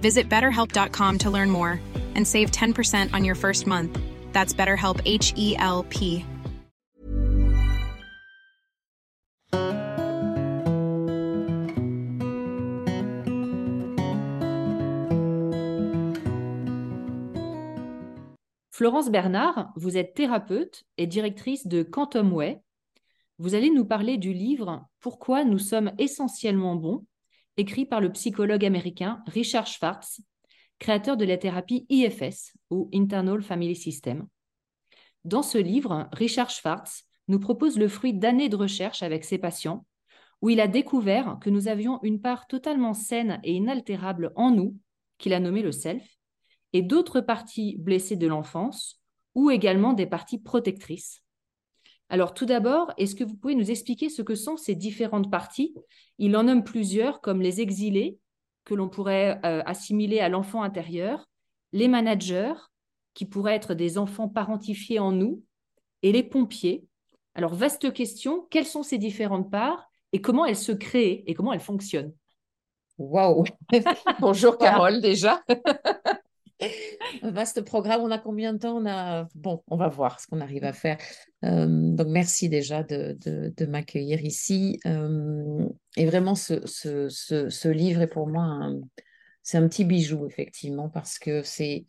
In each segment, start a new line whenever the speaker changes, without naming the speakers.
Visit betterhelp.com to learn more and save 10% on your first month. That's BetterHelp H E L P.
Florence Bernard, vous êtes thérapeute et directrice de Quantum Way. Vous allez nous parler du livre Pourquoi nous sommes essentiellement bons, écrit par le psychologue américain Richard Schwartz, créateur de la thérapie IFS ou Internal Family System. Dans ce livre, Richard Schwartz nous propose le fruit d'années de recherche avec ses patients, où il a découvert que nous avions une part totalement saine et inaltérable en nous, qu'il a nommé le self, et d'autres parties blessées de l'enfance, ou également des parties protectrices. Alors tout d'abord, est-ce que vous pouvez nous expliquer ce que sont ces différentes parties? Il en nomme plusieurs, comme les exilés, que l'on pourrait euh, assimiler à l'enfant intérieur, les managers, qui pourraient être des enfants parentifiés en nous, et les pompiers. Alors, vaste question, quelles sont ces différentes parts et comment elles se créent et comment elles fonctionnent?
Waouh! Bonjour Carole déjà vaste programme. On a combien de temps? On a bon, on va voir ce qu'on arrive à faire. Euh, donc merci déjà de, de, m'accueillir ici. Euh, et vraiment, ce, ce, ce, livre est pour moi un petit bijou effectivement parce que c'est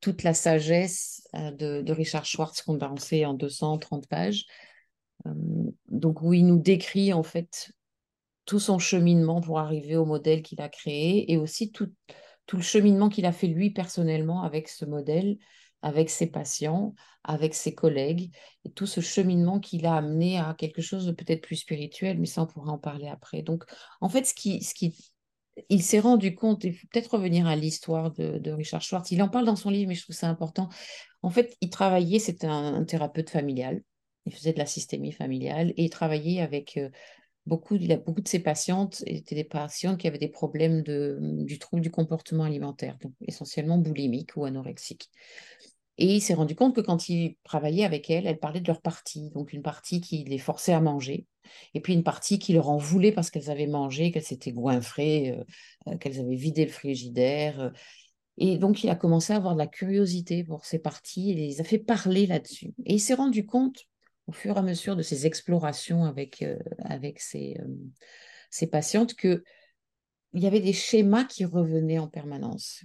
toute la sagesse euh, de, Richard Schwartz condensée en 230 pages. donc où il nous décrit en fait tout son cheminement pour arriver au modèle qu'il a créé et aussi tout tout le cheminement qu'il a fait lui personnellement avec ce modèle, avec ses patients, avec ses collègues, et tout ce cheminement qu'il a amené à quelque chose de peut-être plus spirituel, mais ça on pourra en parler après. Donc en fait, ce qui, ce qui il s'est rendu compte, faut peut-être revenir à l'histoire de, Richard Schwartz, il en parle dans son livre, mais je trouve ça important. En fait, il travaillait, c'était un, thérapeute familial, il faisait de la systémie familiale, et il travaillait avec euh, beaucoup, il de ses patientes étaient des patientes qui avaient des problèmes de, du trouble du comportement alimentaire, donc essentiellement boulimique ou anorexique. Et il s'est rendu compte que quand il travaillait avec elles, elle parlait de leur partie, donc une partie qui les forçait à manger, et puis une partie qui leur en voulait parce qu'elles avaient mangé, qu'elles s'étaient goinfrées, euh, euh, qu'elles avaient vidé le frigidaire. Euh. et donc, il a commencé à avoir de la curiosité pour ces parties et les a fait parler là-dessus. Et il s'est rendu compte au fur et à mesure de ces explorations avec, euh, avec ces, euh, patientes qu'il y avait des schémas qui revenaient en permanence,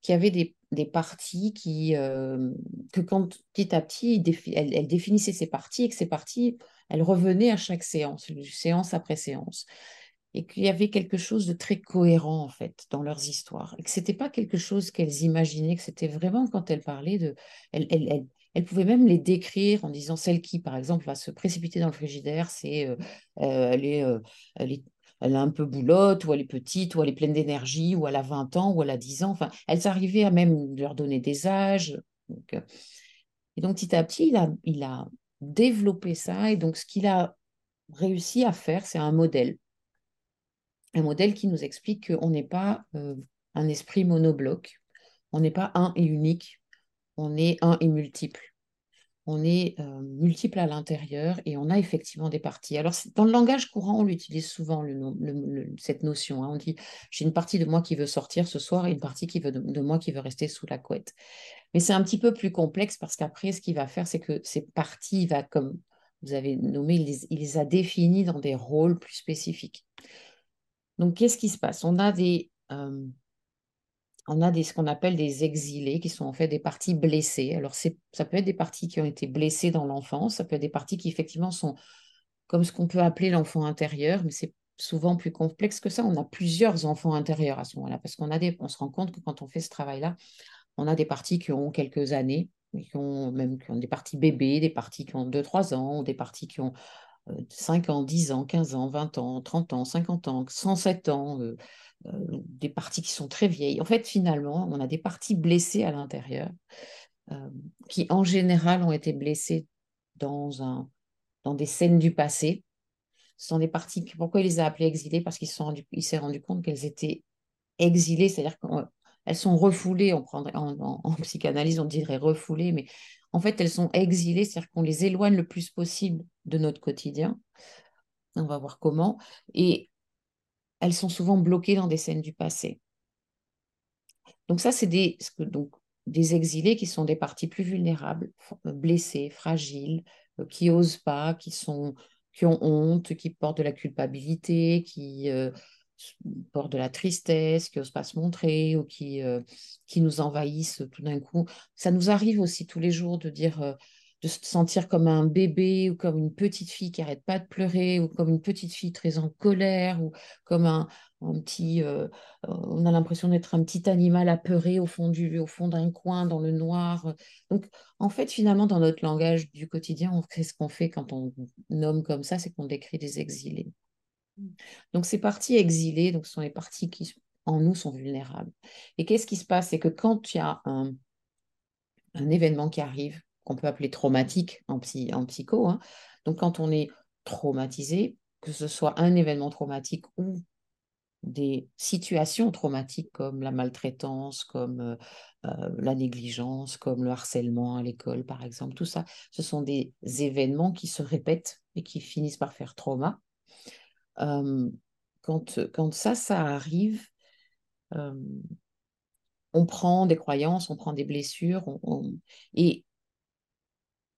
qu'il y avait des, des parties qui, euh, que quand petit à petit, elle, elle, définissait ces parties et que ces parties, elles revenaient à chaque séance, séance après séance. Et qu'il y avait quelque chose de très cohérent, en fait, dans leurs histoires. Et que ce n'était pas quelque chose qu'elles imaginaient, que c'était vraiment quand elles parlaient de... elle pouvait même les décrire en disant celle qui, par exemple, va se précipiter dans le frigidaire, c'est euh, euh, elle, est, euh, elle, est, elle, un peu boulotte, ou elle est petite, ou elle est pleine d'énergie, ou elle a 20 ans, ou elle a 10 ans. Enfin, elles arrivaient à même leur donner des âges. Et donc, petit à petit, il a, il a développé ça. Et donc, ce qu'il a réussi à faire, c'est un modèle. Un modèle qui nous explique qu'on n'est pas un esprit monobloc, on n'est pas un et unique, on est un et multiple. on est euh, multiple à l'intérieur et on a effectivement des parties. Alors, dans le langage courant, on utilise souvent cette notion. Hein. On dit j'ai une partie de moi qui veut sortir ce soir et une partie de, moi qui veut rester sous la couette. Mais c'est un petit peu plus complexe parce qu'après, ce qu'il va faire, c'est que ces parties, il comme vous avez nommé, il les, a définies dans des rôles plus spécifiques. Donc, qu'est-ce qui se passe? On a des. Euh, on a des, ce qu'on appelle des exilés, qui sont en fait des parties blessées. Alors, ça peut être des parties qui ont été blessées dans l'enfance, ça peut être des parties qui effectivement sont comme ce qu'on peut appeler l'enfant intérieur, mais c'est souvent plus complexe que ça. On a plusieurs enfants intérieurs à ce moment-là, parce qu'on a des, on se rend compte que quand on fait ce travail-là, on a des parties qui ont quelques années, qui ont même qui ont des parties bébés, des parties qui ont 2-3 ans, des parties qui ont 5 euh, ans, 10 ans, 15 ans, 20 ans, 30 ans, 50 ans, 107 ans, euh, euh, des parties qui sont très vieilles. En fait, finalement, on a des parties blessées à l'intérieur, qui en général ont été blessées dans, un, dans des scènes du passé. Ce sont des parties, pourquoi il les a appelées exilées? Parce qu'il s'est rendu compte qu'elles étaient exilées, c'est-à-dire qu'elles sont refoulées, on prendrait, en, en, psychanalyse on dirait refoulées, mais en fait elles sont exilées, c'est-à-dire qu'on les éloigne le plus possible de notre quotidien. On va voir comment. Et elles sont souvent bloquées dans des scènes du passé. Donc ça, c'est des, des exilés qui sont des parties plus vulnérables, blessées, fragiles, euh, qui osent pas, qui, sont, qui ont honte, qui portent de la culpabilité, qui euh, portent de la tristesse, qui n'osent pas se montrer ou qui, euh, qui nous envahissent tout d'un coup. Ça nous arrive aussi tous les jours de dire de se sentir comme un bébé ou comme une petite fille qui arrête pas de pleurer ou comme une petite fille très en colère ou comme un, petit euh, on a l'impression d'être un petit animal apeuré au fond du au fond d'un coin dans le noir donc en fait finalement dans notre langage du quotidien on ce qu'on fait quand on nomme comme ça c'est qu'on décrit des exilés donc ces parties exilées donc ce sont les parties qui en nous sont vulnérables et qu'est-ce qui se passe? C'est que quand il y a un événement qui arrive qu'on peut appeler traumatique en, en psycho. Hein. Donc quand on est traumatisé, que ce soit un événement traumatique ou des situations traumatiques comme la maltraitance, comme euh, euh, la négligence, comme le harcèlement à l'école, par exemple, tout ça, ce sont des événements qui se répètent et qui finissent par faire trauma. Euh, quand, ça, ça arrive, on prend des croyances, on prend des blessures, et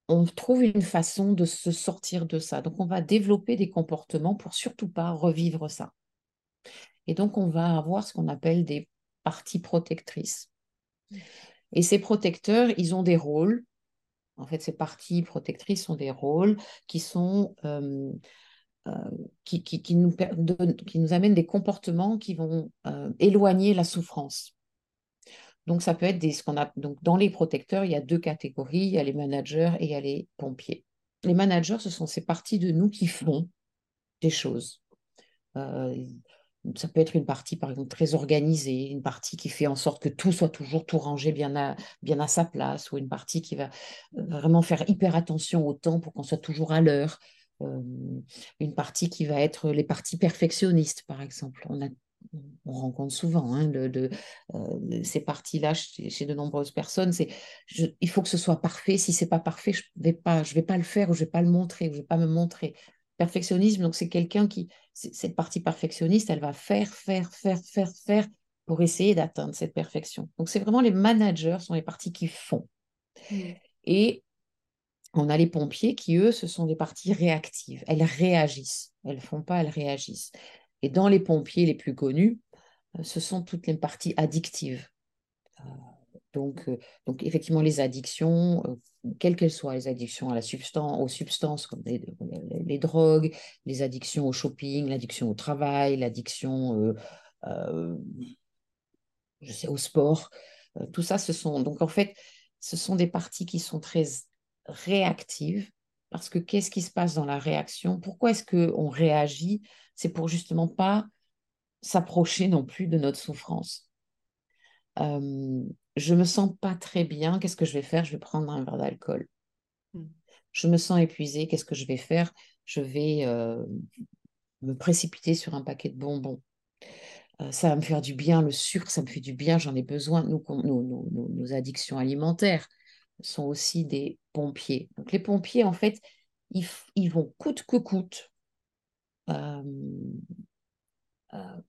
on trouve une façon de se sortir de ça. Donc, on va développer des comportements pour surtout pas revivre ça. Et donc, on va avoir ce qu'on appelle des parties protectrices. Et ces protecteurs, ils ont des rôles. En fait, ces parties protectrices ont des rôles qui sont euh, euh, qui, nous, nous, amènent des comportements qui vont euh, éloigner la souffrance. Donc, ça peut être des. Donc, dans les protecteurs, il y a deux catégories il y a les managers et il y a les pompiers. Les managers, ce sont ces parties de nous qui font des choses. Euh, ça peut être une partie, par exemple, très organisée, une partie qui fait en sorte que tout soit toujours tout rangé bien à, bien à sa place, ou une partie qui va vraiment faire hyper attention au temps pour qu'on soit toujours à l'heure. Euh, une partie qui va être les parties perfectionnistes, par exemple. On a on rencontre souvent hein, de, euh, ces parties-là chez, de nombreuses personnes. C'est, il faut que ce soit parfait. Si c'est pas parfait, je vais pas, je vais pas le faire ou je vais pas le montrer ou je vais pas me montrer. Perfectionnisme, donc c'est quelqu'un qui, cette partie perfectionniste, elle va faire, faire, faire, faire, faire pour essayer d'atteindre cette perfection. Donc c'est vraiment les managers sont les parties qui font. Et on a les pompiers qui, eux, ce sont des parties réactives. Elles réagissent. Elles font pas, elles réagissent. Et dans les pompiers les plus connus, euh, ce sont toutes les parties addictives. Euh, donc, euh, donc, effectivement, les addictions, quelles qu'elles soient, les addictions à la substance, aux substances comme les, drogues, les addictions au shopping, l'addiction au travail, l'addiction au sport, tout ça, ce sont donc en fait, ce sont des parties qui sont très réactives parce que qu'est-ce qui se passe dans la réaction? Pourquoi est-ce qu'on réagit? C'est pour justement pas s'approcher non plus de notre souffrance. Euh, je me sens pas très bien, qu'est-ce que je vais faire? Je vais prendre un verre d'alcool. Hmm. Je me sens épuisée, qu'est-ce que je vais faire? Je vais euh, me précipiter sur un paquet de bonbons. Euh, ça va me faire du bien, le sucre, ça me fait du bien, j'en ai besoin, nous, nos addictions alimentaires sont aussi des pompiers. Donc les pompiers, en fait, ils, vont coûte que coûte euh, euh,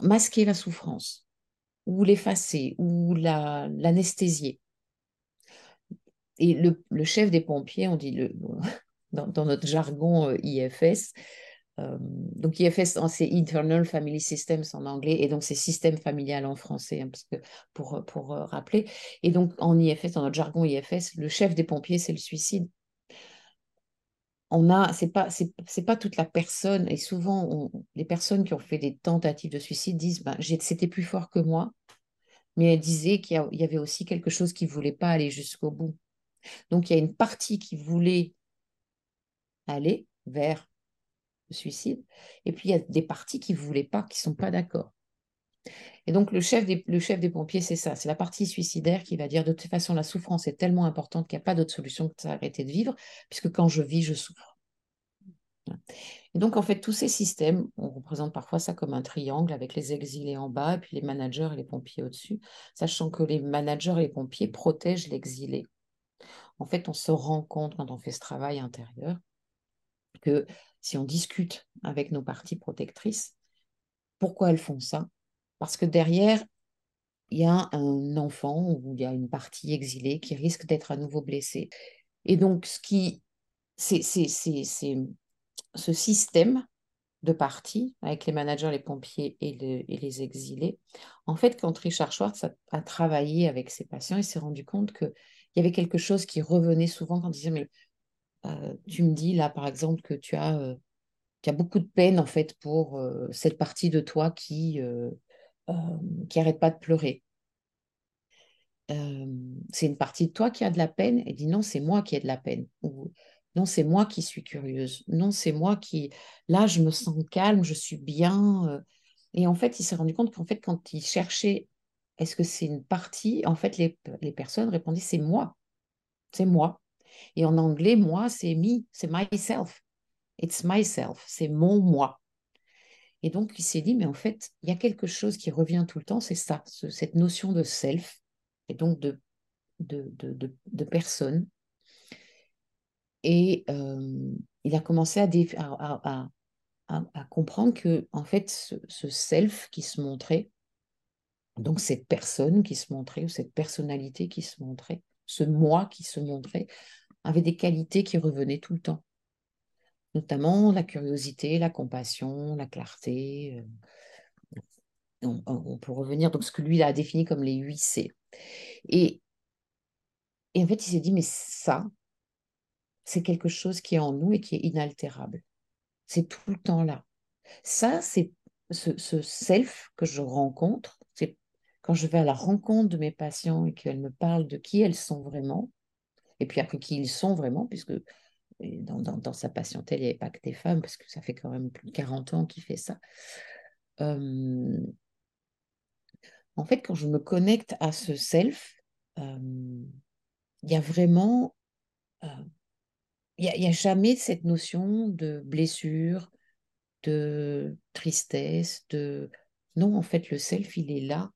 masquer la souffrance ou l'effacer ou l'anesthésier. Et le, chef des pompiers, on dit dans, notre jargon euh, IFS, donc IFS, c'est Internal Family Systems en anglais, et donc c'est système familial en français, hein, pour, euh, rappeler. Et donc en IFS, dans notre jargon IFS, le chef des pompiers, c'est le suicide. On a, c'est pas, c'est, pas toute la personne, et souvent les personnes qui ont fait des tentatives de suicide disent, ben, c'était plus fort que moi, mais elles disaient qu'il y, avait aussi quelque chose qui voulait pas aller jusqu'au bout. Donc il y a une partie qui voulait aller vers suicide. Et puis, il y a des parties qui ne voulaient pas, qui ne sont pas d'accord. Et donc, le chef des, le chef des pompiers, c'est ça, c'est la partie suicidaire qui va dire de toute façon, la souffrance est tellement importante qu'il n'y a pas d'autre solution que d'arrêter de vivre, puisque quand je vis, je souffre. Et donc, en fait, tous ces systèmes, on représente parfois ça comme un triangle avec les exilés en bas et puis les managers et les pompiers au-dessus, sachant que les managers et les pompiers protègent l'exilé. En fait, on se rend compte quand on fait ce travail intérieur que si on discute avec nos parties protectrices, pourquoi elles font ça? Parce que derrière, il y a un enfant ou il y a une partie exilée qui risque d'être à nouveau blessée. Et donc, ce qui, c'est, ce système de parties avec les managers, les pompiers et, les exilés. En fait, quand Richard Schwartz a, travaillé avec ses patients, il s'est rendu compte qu'il y avait quelque chose qui revenait souvent quand il disait, mais tu me dis là, par exemple, que tu as, euh, beaucoup de peine en fait pour euh, cette partie de toi qui qui arrête pas de pleurer. c'est une partie de toi qui a de la peine et dit non, c'est moi qui ai de la peine. Ou non, c'est moi qui suis curieuse. Non, c'est moi qui, là, je me sens calme, je suis bien. Et en fait, il s'est rendu compte qu'en fait, quand il cherchait, est-ce que c'est une partie, en fait, les, les personnes répondaient, c'est moi. C'est moi. Et en anglais, moi, c'est me, c'est myself. It's myself, c'est mon moi. Et donc, il s'est dit, mais en fait, il y a quelque chose qui revient tout le temps, c'est ça, cette notion de self, et donc de, de, de, de, personne. Et euh, il a commencé à, à, à, comprendre que, en fait, ce, self qui se montrait, donc cette personne qui se montrait, ou cette personnalité qui se montrait, ce moi qui se montrait, avait des qualités qui revenaient tout le temps, notamment la curiosité, la compassion, la clarté. Euh, on, peut revenir donc ce que lui a défini comme les 8 C. Et, en fait, il s'est dit, mais ça, c'est quelque chose qui est en nous et qui est inaltérable. C'est tout le temps là. Ça, c'est ce, self que je rencontre, quand je vais à la rencontre de mes patients et qu'elles me parlent de qui elles sont vraiment, et puis après qui ils sont vraiment, puisque dans, dans, sa patientèle, il n'y avait pas que des femmes, parce que ça fait quand même plus de 40 ans qu'il fait ça. Euh, en fait, quand je me connecte à ce self, euh, il y a vraiment, euh, il n'y a, a, jamais cette notion de blessure, de tristesse, de... Non, en fait, le self, il est là,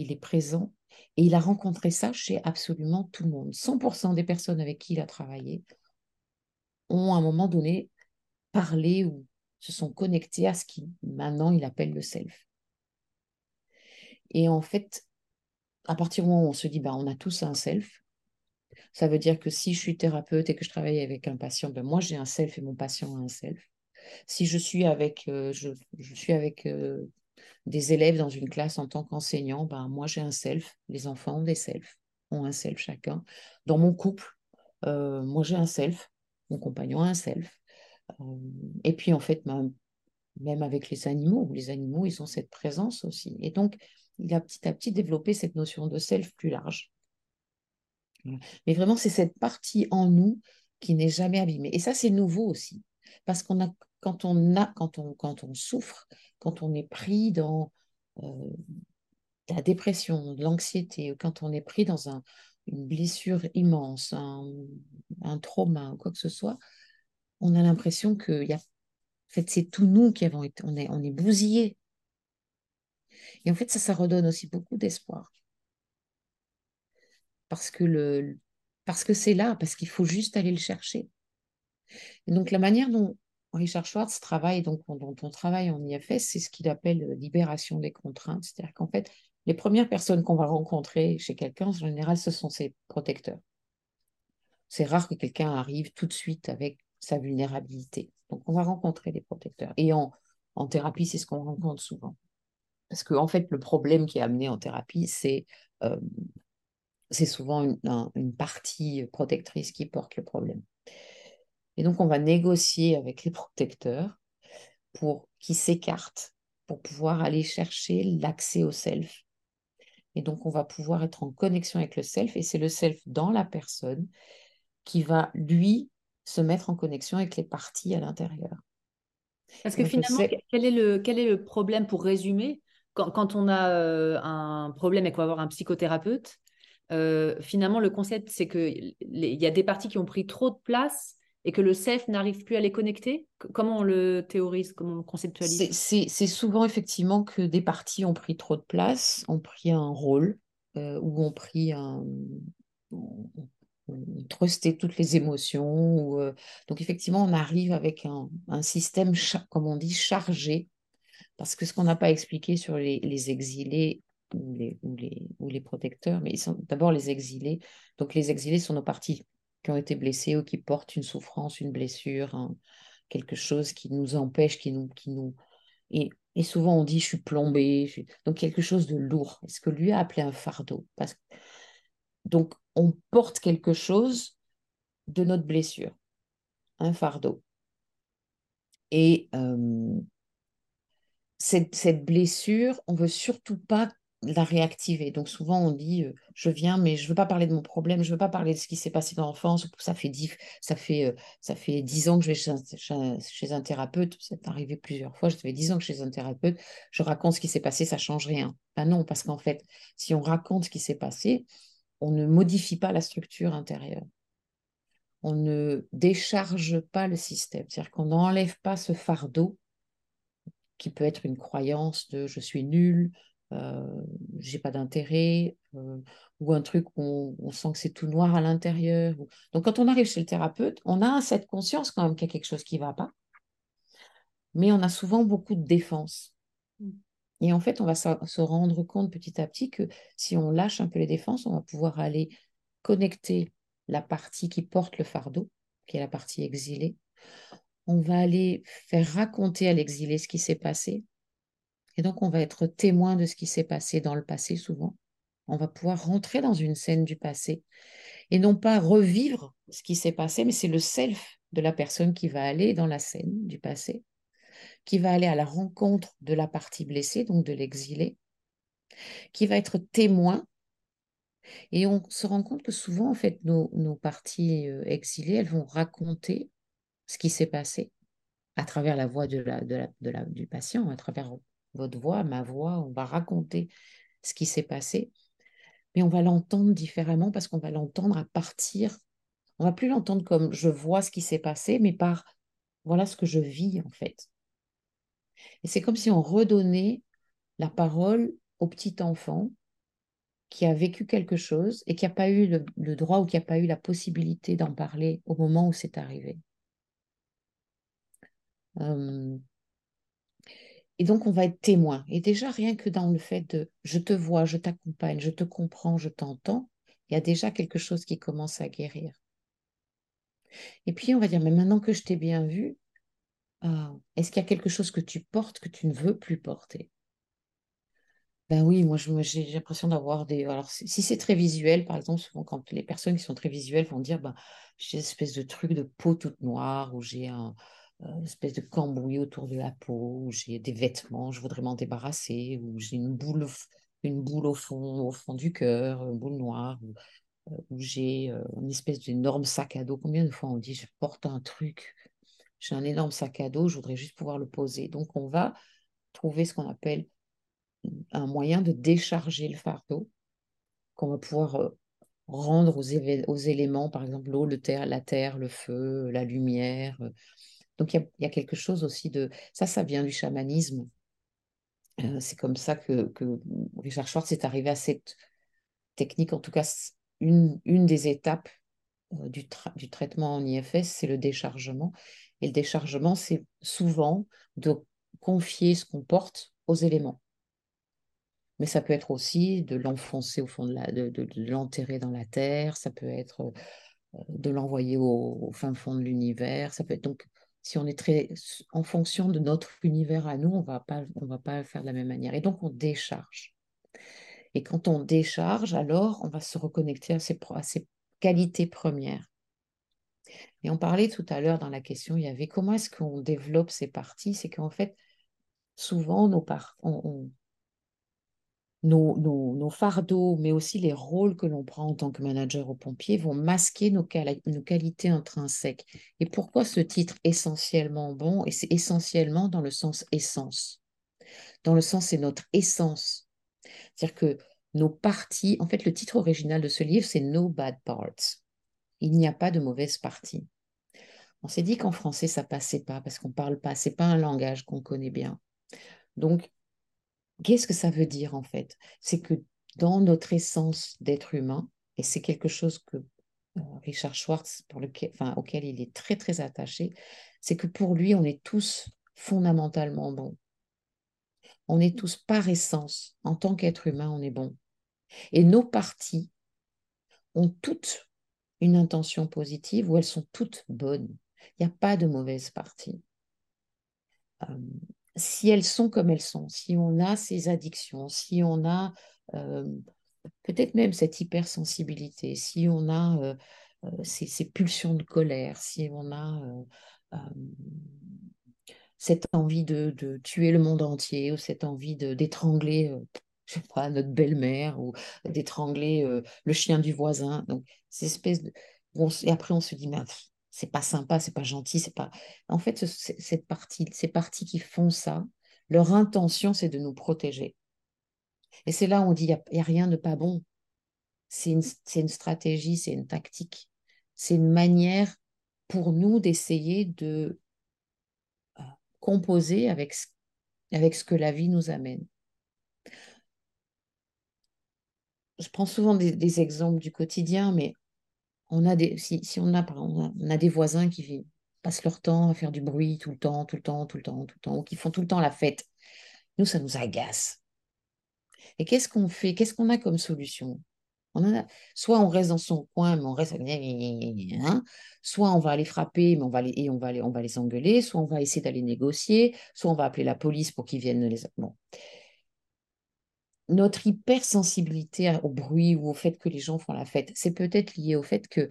il est présent, et il a rencontré ça chez absolument tout le monde. 100% des personnes avec qui il a travaillé ont à un moment donné parlé ou se sont connectés à ce qui maintenant il appelle le self. Et en fait, à partir du moment où on se dit, bah, on a tous un self, ça veut dire que si je suis thérapeute et que je travaille avec un patient, ben moi j'ai un self et mon patient a un self. Si je suis avec, euh, je, je, suis avec euh, des élèves dans une classe en tant qu'enseignant, ben, moi j'ai un self, les enfants ont des selfs, ont un self chacun. Dans mon couple, euh, moi j'ai un self, mon compagnon a un self. Euh, et puis en fait, ben, même avec les animaux, les animaux, ils ont cette présence aussi. Et donc, il a petit à petit développé cette notion de self plus large. Mais vraiment, c'est cette partie en nous qui n'est jamais abîmée. Et ça, c'est nouveau aussi. Parce qu'on a, quand on a, quand on, quand on souffre, quand on est pris dans euh, la dépression, l'anxiété, quand on est pris dans un, une blessure immense, un, trauma ou quoi que ce soit, on a l'impression que y a, en fait, c'est tout nous qui avons été, on est, on est bousillés. Et en fait, ça, ça redonne aussi beaucoup d'espoir. parce que le parce que c'est là, parce qu'il faut juste aller le chercher. Et donc la manière dont Richard Schwartz travaille, donc dont on travaille en IFS, c'est ce qu'il appelle libération des contraintes. C'est-à-dire qu'en fait, les premières personnes qu'on va rencontrer chez quelqu'un, en général, ce sont ses protecteurs. C'est rare que quelqu'un arrive tout de suite avec sa vulnérabilité. Donc, on va rencontrer des protecteurs. Et en, thérapie, c'est ce qu'on rencontre souvent. Parce qu'en en fait, le problème qui est amené en thérapie, c'est euh, souvent une, partie protectrice qui porte le problème. Et donc, on va négocier avec les protecteurs pour qu'ils s'écartent, pour pouvoir aller chercher l'accès au self. Et donc, on va pouvoir être en connexion avec le self, et c'est le self dans la personne qui va, lui, se mettre en connexion avec les parties à l'intérieur.
Parce que finalement, quel est, le, quel est le problème pour résumer? Quand, quand on a euh, un problème et qu'on va avoir un psychothérapeute, euh, finalement, le concept, c'est qu'il y a des parties qui ont pris trop de place et que le self n'arrive plus à les connecter? Comment on le théorise Comment on le conceptualise?
C'est souvent effectivement que des parties ont pris trop de place, ont pris un rôle euh, ou ont pris un, truster toutes les émotions. Euh, donc effectivement, on arrive avec un, système, comme on dit, chargé. Parce que ce qu'on n'a pas expliqué sur les, exilés ou les, ou, les, ou les, protecteurs, mais d'abord les exilés. Donc les exilés sont nos parties qui ont été blessées ou qui portent une souffrance, une blessure, quelque chose qui nous empêche, qui nous... Qui nous... Et, et souvent on dit je suis plombé, donc quelque chose de lourd. Est-ce que lui a appelé un fardeau? Parce... Donc on porte quelque chose de notre blessure, un fardeau. Et cette, cette, blessure, on veut surtout pas la réactiver. Donc souvent on dit je viens mais je veux pas parler de mon problème, je veux pas parler de ce qui s'est passé dans l'enfance. Ça fait dix, ça fait euh, ça fait dix ans que je vais chez un, chez un thérapeute. C'est arrivé plusieurs fois. Je fais dix ans que chez un thérapeute. Je raconte ce qui s'est passé, ça change rien. Ben non parce qu'en fait si on raconte ce qui s'est passé, on ne modifie pas la structure intérieure. On ne décharge pas le système, c'est-à-dire qu'on n'enlève pas ce fardeau qui peut être une croyance de je suis nul, j'ai pas d'intérêt, euh, ou un truc où on, sent que c'est tout noir à l'intérieur. Donc quand on arrive chez le thérapeute, on a cette conscience quand même qu'il y a quelque chose qui ne va pas, mais on a souvent beaucoup de défense. Mm. Et en fait, on va se rendre compte petit à petit que si on lâche un peu les défenses, on va pouvoir aller connecter la partie qui porte le fardeau, qui est la partie exilée. On va aller faire raconter à l'exilé ce qui s'est passé. Et donc, on va être témoin de ce qui s'est passé dans le passé souvent. On va pouvoir rentrer dans une scène du passé et non pas revivre ce qui s'est passé, mais c'est le self de la personne qui va aller dans la scène du passé qui va aller à la rencontre de la partie blessée, donc de l'exilé, qui va être témoin. Et on se rend compte que souvent, en fait, nos, parties euh, exilées, elles vont raconter ce qui s'est passé à travers la voix du patient, à travers votre voix, ma voix, on va raconter ce qui s'est passé, mais on va l'entendre différemment parce qu'on va l'entendre à partir, on va plus l'entendre comme je vois ce qui s'est passé, mais par voilà ce que je vis en fait. Et c'est comme si on redonnait la parole au petit enfant qui a vécu quelque chose et qui n'a pas eu le, droit ou qui n'a pas eu la possibilité d'en parler au moment où c'est arrivé. Euh, et donc, on va être témoin. Et déjà, rien que dans le fait de je te vois, je t'accompagne, je te comprends, je t'entends, il y a déjà quelque chose qui commence à guérir. Et puis, on va dire, mais maintenant que je t'ai bien vu, ah, est-ce qu'il y a quelque chose que tu portes que tu ne veux plus porter? Ben oui, moi j'ai l'impression d'avoir des. Alors, si c'est très visuel, par exemple, souvent quand les personnes qui sont très visuelles vont dire ben, j'ai une espèce de truc de peau toute noire, ou j'ai un, euh, une espèce de cambouis autour de la peau, ou j'ai des vêtements, je voudrais m'en débarrasser, ou j'ai une boule, une boule au fond, au fond du cœur, une boule noire, ou, euh, j'ai euh, une espèce d'énorme sac à dos. Combien de fois on dit je porte un truc? J'ai un énorme sac à dos, je voudrais juste pouvoir le poser. Donc, on va trouver ce qu'on appelle un moyen de décharger le fardeau, qu'on va pouvoir euh, rendre aux, éléments, par exemple l'eau, le terre, la terre, le feu, la lumière. Donc, il y, a quelque chose aussi de... Ça, ça vient du chamanisme. Euh, c'est comme ça que, Richard Schwartz est arrivé à cette technique, en tout cas une, des étapes euh, du, traitement en IFS, c'est le déchargement. Et le déchargement, c'est souvent de confier ce qu'on porte aux éléments. Mais ça peut être aussi de l'enfoncer au fond de la, de, l'enterrer dans la terre, ça peut être euh, de l'envoyer au, fin fond de l'univers, ça peut être donc si on est très en fonction de notre univers à nous, on va pas on va pas faire de la même manière. Et donc on décharge. Et quand on décharge, alors on va se reconnecter à ses, à ses qualités premières. Et on parlait tout à l'heure dans la question, il y avait comment est-ce qu'on développe ces parties? C'est qu'en fait, souvent, nos, par on, nos, nos, fardeaux, mais aussi les rôles que l'on prend en tant que manager au pompier vont masquer nos, nos, qualités intrinsèques. Et pourquoi ce titre essentiellement bon Et c'est essentiellement dans le sens essence? Dans le sens, c'est notre essence. C'est-à-dire que nos parties, en fait, le titre original de ce livre, c'est No Bad Parts. Il n'y a pas de mauvaise partie. On s'est dit qu'en français, ça passait pas parce qu'on parle pas, c'est pas un langage qu'on connaît bien. Donc, qu'est-ce que ça veut dire en fait? C'est que dans notre essence d'être humain, et c'est quelque chose que euh, Richard Schwartz, auquel il est très très attaché, c'est que pour lui, on est tous fondamentalement bons. On est tous par essence, en tant qu'être humain, on est bon. Et nos parties ont toutes une intention positive ou elles sont toutes bonnes. Il n'y a pas de mauvaise partie. Euh, si elles sont comme elles sont, si on a ces addictions, si on a euh, peut-être même cette hypersensibilité, si on a euh, euh, ces, pulsions de colère, si on a cette envie de, tuer le monde entier ou cette envie d'étrangler, je sais pas, notre belle-mère ou d'étrangler le chien du voisin. Donc, ces espèces de... et après, on se dit, mais c'est pas sympa, c'est pas gentil, c'est pas. En fait, cette partie, ces parties qui font ça, leur intention, c'est de nous protéger. Et c'est là où on dit, il n'y a, rien de pas bon. C'est une, une, stratégie, c'est une tactique. C'est une manière pour nous d'essayer de euh, composer avec, avec ce que la vie nous amène. Je prends souvent des exemples du quotidien, mais on a des, si, on, a, on a des voisins qui passent leur temps à faire du bruit tout le temps, tout le temps, tout le temps, tout le temps, ou qui font tout le temps la fête, nous, ça nous agace. Et qu'est-ce qu'on fait? Qu'est-ce qu'on a comme solution? On a, Soit on reste dans son coin, mais on reste. Hein, soit on va aller frapper, mais on va les, et on va, les, on va les engueuler. Soit on va essayer d'aller négocier. Soit on va appeler la police pour qu'ils viennent les. Notre hypersensibilité au bruit ou au fait que les gens font la fête, c'est peut-être lié au fait que,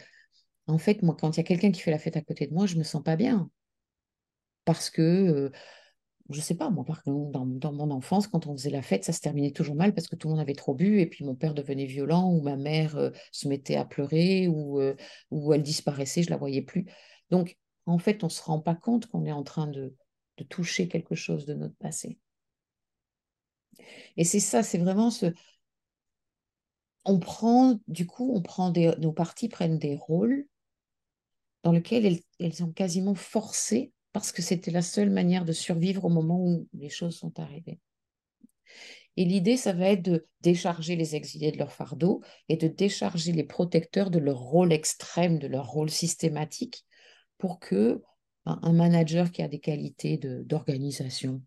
en fait, moi, quand il y a quelqu'un qui fait la fête à côté de moi, je me sens pas bien. Parce que, euh, je sais pas, moi, par dans, mon enfance, quand on faisait la fête, ça se terminait toujours mal parce que tout le monde avait trop bu et puis mon père devenait violent ou ma mère euh, se mettait à pleurer ou, euh, ou elle disparaissait, je la voyais plus. Donc, en fait, on se rend pas compte qu'on est en train de toucher quelque chose de notre passé. Et c'est ça, c'est vraiment ce. On prend, du coup, on prend des, nos parties prennent des rôles dans lesquels elles, elles sont quasiment forcées parce que c'était la seule manière de survivre au moment où les choses sont arrivées. Et l'idée, ça va être de décharger les exilés de leur fardeau et de décharger les protecteurs de leur rôle extrême, de leur rôle systématique, pour que un manager qui a des qualités d'organisation,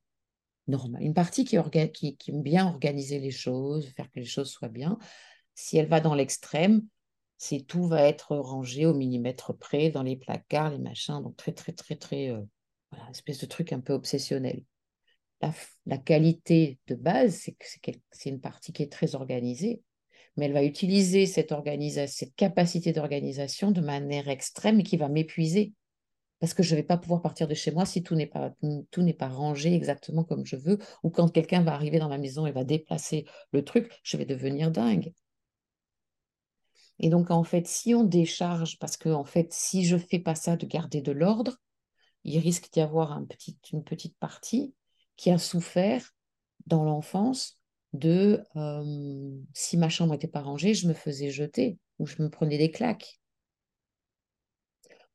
une partie qui, aime bien organiser les choses, faire que les choses soient bien. Si elle va dans l'extrême, c'est tout va être rangé au millimètre près dans les placards, les machins, donc très, très, très, très, euh, voilà, espèce de truc un peu obsessionnel. La, qualité de base, c'est que c'est une partie qui est très organisée, mais elle va utiliser cette, organisation, cette capacité d'organisation de manière extrême et qui va m'épuiser parce que je ne vais pas pouvoir partir de chez moi si tout n'est pas, tout n'est pas rangé exactement comme je veux, ou quand quelqu'un va arriver dans ma maison et va déplacer le truc, je vais devenir dingue. Et donc, en fait, si on décharge, parce que, en fait, si je ne fais pas ça de garder de l'ordre, il risque d'y avoir une petite partie qui a souffert dans l'enfance de si ma chambre n'était pas rangée, je me faisais jeter ou je me prenais des claques.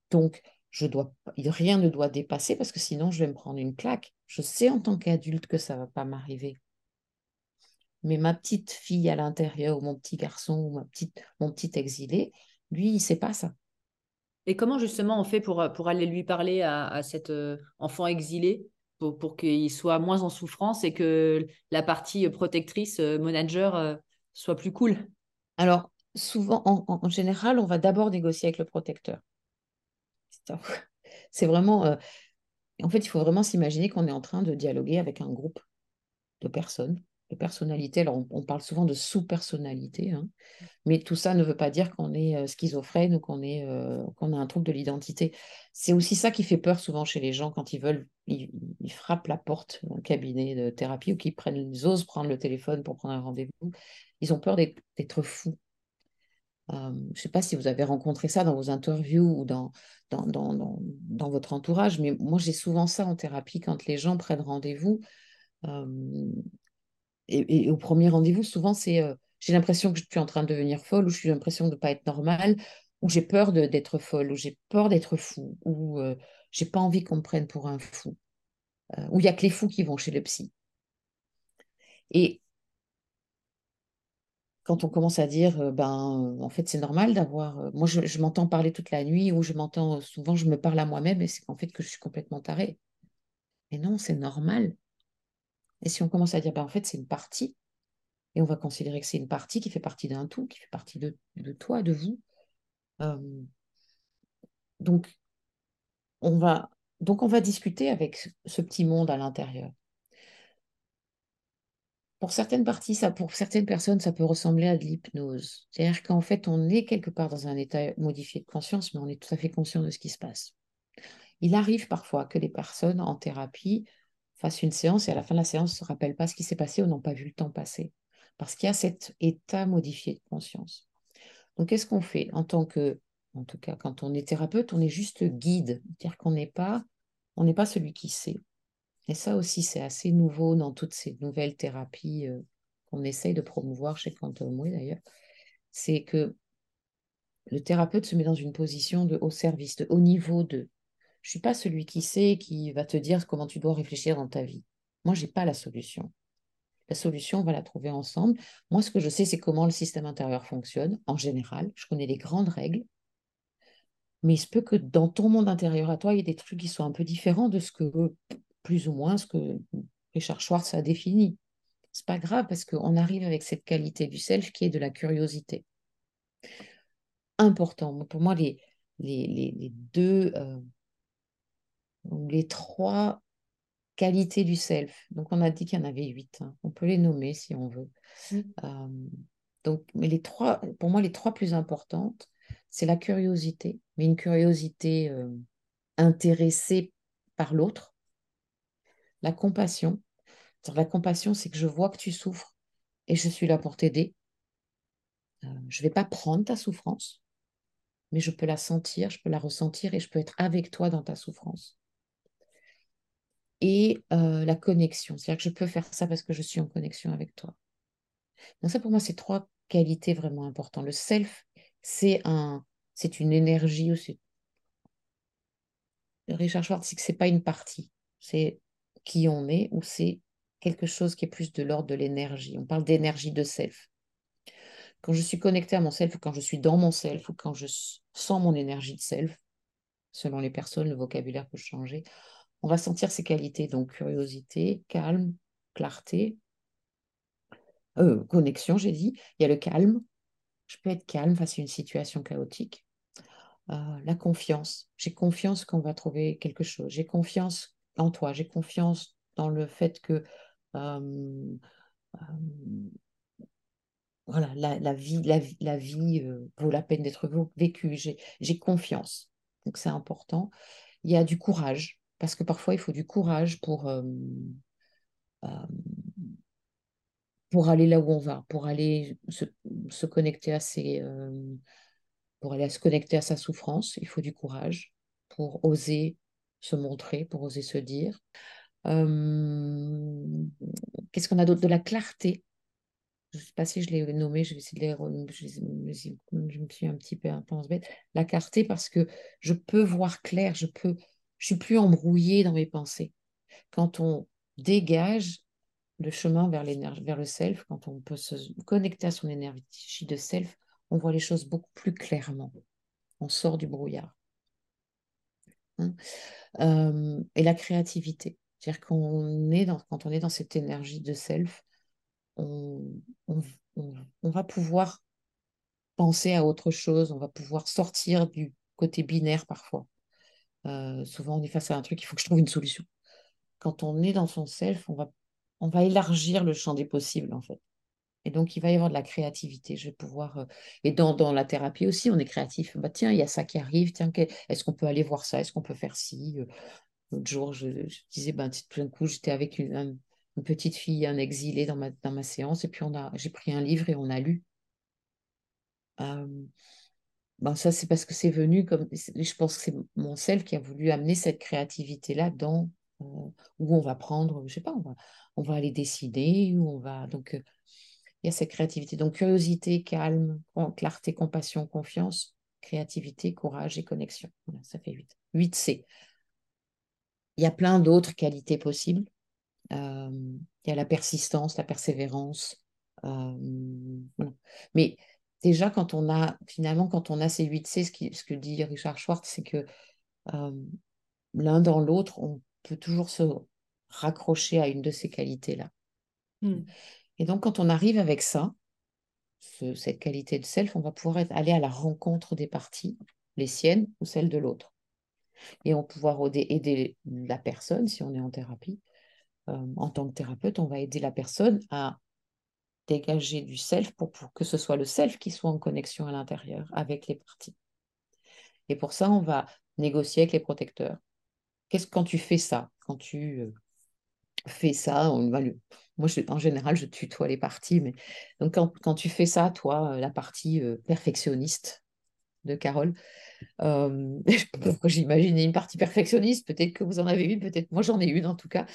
Donc, je dois, rien ne doit dépasser parce que sinon je vais me prendre une claque. Je sais en tant qu'adulte que ça ne va pas m'arriver. Mais ma petite fille à l'intérieur, ou mon petit garçon, ou ma petite, mon petit exilé, lui, il ne sait pas ça.
Et comment justement on fait pour, pour aller lui parler à, à cet enfant exilé pour, pour qu'il soit moins en souffrance et que la partie protectrice, manager, soit plus cool?
Alors, souvent, en, général, on va d'abord négocier avec le protecteur. C'est vraiment. Euh, en fait, il faut vraiment s'imaginer qu'on est en train de dialoguer avec un groupe de personnes, de personnalités. Alors, on, parle souvent de sous-personnalité, hein, mais tout ça ne veut pas dire qu'on est euh, schizophrène ou qu'on est euh, a un trouble de l'identité. C'est aussi ça qui fait peur souvent chez les gens quand ils veulent, ils, frappent la porte d'un cabinet de thérapie ou qu'ils prennent, osent prendre le téléphone pour prendre un rendez-vous. Ils ont peur d'être fous je ne sais pas si vous avez rencontré ça dans vos interviews ou dans, dans, dans, dans, votre entourage, mais moi j'ai souvent ça en thérapie quand les gens prennent rendez-vous. et, au premier rendez-vous, souvent c'est j'ai l'impression que je suis en train de devenir folle ou j'ai l'impression de ne pas être normale ou j'ai peur d'être folle ou j'ai peur d'être fou ou j'ai pas envie qu'on me prenne pour un fou ou il n'y a que les fous qui vont chez le psy. Et quand on commence à dire, ben, en fait, c'est normal d'avoir. Moi, je, m'entends parler toute la nuit ou je m'entends souvent, je me parle à moi-même et c'est qu'en fait que je suis complètement tarée. Mais non, c'est normal. Et si on commence à dire, ben, en fait, c'est une partie, et on va considérer que c'est une partie qui fait partie d'un tout, qui fait partie de, toi, de vous. Donc, on va discuter avec ce petit monde à l'intérieur pour certaines parties, pour certaines personnes, ça peut ressembler à de l'hypnose. C'est-à-dire qu'en fait, on est quelque part dans un état modifié de conscience, mais on est tout à fait conscient de ce qui se passe. Il arrive parfois que les personnes en thérapie fassent une séance et à la fin de la séance ne se rappellent pas ce qui s'est passé ou n'ont pas vu le temps passer. Parce qu'il y a cet état modifié de conscience. Donc, qu'est-ce qu'on fait en tant que, en tout cas, quand on est thérapeute, on est juste guide. C'est-à-dire qu'on n'est pas, n'est pas celui qui sait. Et ça aussi, c'est assez nouveau dans toutes ces nouvelles thérapies euh, qu'on essaye de promouvoir chez Quantum Way d'ailleurs. C'est que le thérapeute se met dans une position de haut service, de haut niveau de. Je ne suis pas celui qui sait, qui va te dire comment tu dois réfléchir dans ta vie. Moi, je n'ai pas la solution. La solution, on va la trouver ensemble. Moi, ce que je sais, c'est comment le système intérieur fonctionne en général. Je connais les grandes règles. Mais il se peut que dans ton monde intérieur à toi, il y ait des trucs qui soient un peu différents de ce que plus ou moins ce que Richard Schwartz a défini. C'est pas grave parce qu'on arrive avec cette qualité du self qui est de la curiosité. Important. Pour moi, les, les, les, deux, euh, les trois qualités du self. Donc, on a dit qu'il y en avait huit. Hein. On peut les nommer si on veut. Mmh. Euh, donc, mais les trois, pour moi, les trois plus importantes, c'est la curiosité, mais une curiosité euh, intéressée par l'autre, la compassion. La compassion, c'est que je vois que tu souffres et je suis là pour t'aider. Euh, je ne vais pas prendre ta souffrance, mais je peux la sentir, je peux la ressentir et je peux être avec toi dans ta souffrance. Et euh, la connexion, c'est-à-dire que je peux faire ça parce que je suis en connexion avec toi. Donc ça, pour moi, c'est trois qualités vraiment importantes. Le self, c'est un, c'est une énergie. Ou Richard Schwartz dit que c'est pas une partie, c'est qui on est ou c'est quelque chose qui est plus de l'ordre de l'énergie. On parle d'énergie de self. Quand je suis connectée à mon self ou quand je suis dans mon self ou quand je sens mon énergie de self, selon les personnes, le vocabulaire peut changer, on va sentir ces qualités, donc curiosité, calme, clarté, euh, connexion, j'ai dit. Il y a le calme. Je peux être calme face à une situation chaotique. Euh, la confiance. J'ai confiance qu'on va trouver quelque chose. J'ai confiance en toi, j'ai confiance dans le fait que voilà, la, vie, la, la vie vaut la peine d'être vécue. J'ai confiance. Donc c'est important. Il y a du courage, parce que parfois il faut du courage pour, pour aller là où on va, pour aller se, se connecter à ses, pour aller se connecter à sa souffrance. Il faut du courage pour oser se montrer, pour oser se dire. Qu'est-ce qu'on a d'autre? De la clarté. Je ne sais pas si je l'ai nommé, je vais essayer de les. Je, me suis un petit peu un bête. La clarté, parce que je peux voir clair, je peux. Je suis plus embrouillée dans mes pensées. Quand on dégage, le chemin vers, vers le self, quand on peut se connecter à son énergie de self, on voit les choses beaucoup plus clairement. On sort du brouillard. Hein. Et la créativité. C'est-à-dire qu'on est quand on est dans cette énergie de self, on, va pouvoir penser à autre chose, on va pouvoir sortir du côté binaire parfois. Souvent, on est face à un truc, il faut que je trouve une solution. Quand on est dans son self, on va, on va élargir le champ des possibles, en fait. Et donc, il va y avoir de la créativité. Je vais pouvoir. Euh, et dans, la thérapie aussi, on est créatif. Bah, tiens, il y a ça qui arrive. Tiens, est-ce qu'on peut aller voir ça? Est-ce qu'on peut faire ci? Euh, L'autre jour, je, disais, ben, tout d'un coup, j'étais avec une, petite fille, un exilé dans ma, séance. Et puis, j'ai pris un livre et on a lu. ben, ça, c'est parce que c'est venu comme. Je pense que c'est mon self qui a voulu amener cette créativité-là dans. Euh, où on va prendre, je sais pas, on va, on va aller dessiner, où on va. Donc, il y a cette créativité. Donc, curiosité, calme, clarté, compassion, confiance, créativité, courage et connexion. Voilà, ça fait 8. 8 C. Il y a plein d'autres qualités possibles. Euh, il y a la persistance, la persévérance. Euh, Mais déjà, quand on a, finalement, quand on a ces 8 C, ce, que dit Richard Schwartz, c'est que euh, l'un dans l'autre, on peut toujours se raccrocher à une de ces qualités-là. Hmm. Et donc, quand on arrive avec ça, cette qualité de self, on va pouvoir aller à la rencontre des parties, les siennes ou celles de l'autre. Et on va pouvoir aider, la personne, si on est en thérapie, euh, en tant que thérapeute, on va aider la personne à dégager du self pour, que ce soit le self qui soit en connexion à l'intérieur avec les parties. Et pour ça, on va négocier avec les protecteurs. Qu'est-ce quand tu fais ça, quand tu euh, fais ça, on va moi, en général, je tutoie les parties. Mais... Donc, quand, tu fais ça, toi, euh, la partie euh, perfectionniste de Carole, euh, j'imaginais une partie perfectionniste, peut-être que vous en avez une, peut-être moi j'en ai une en tout cas.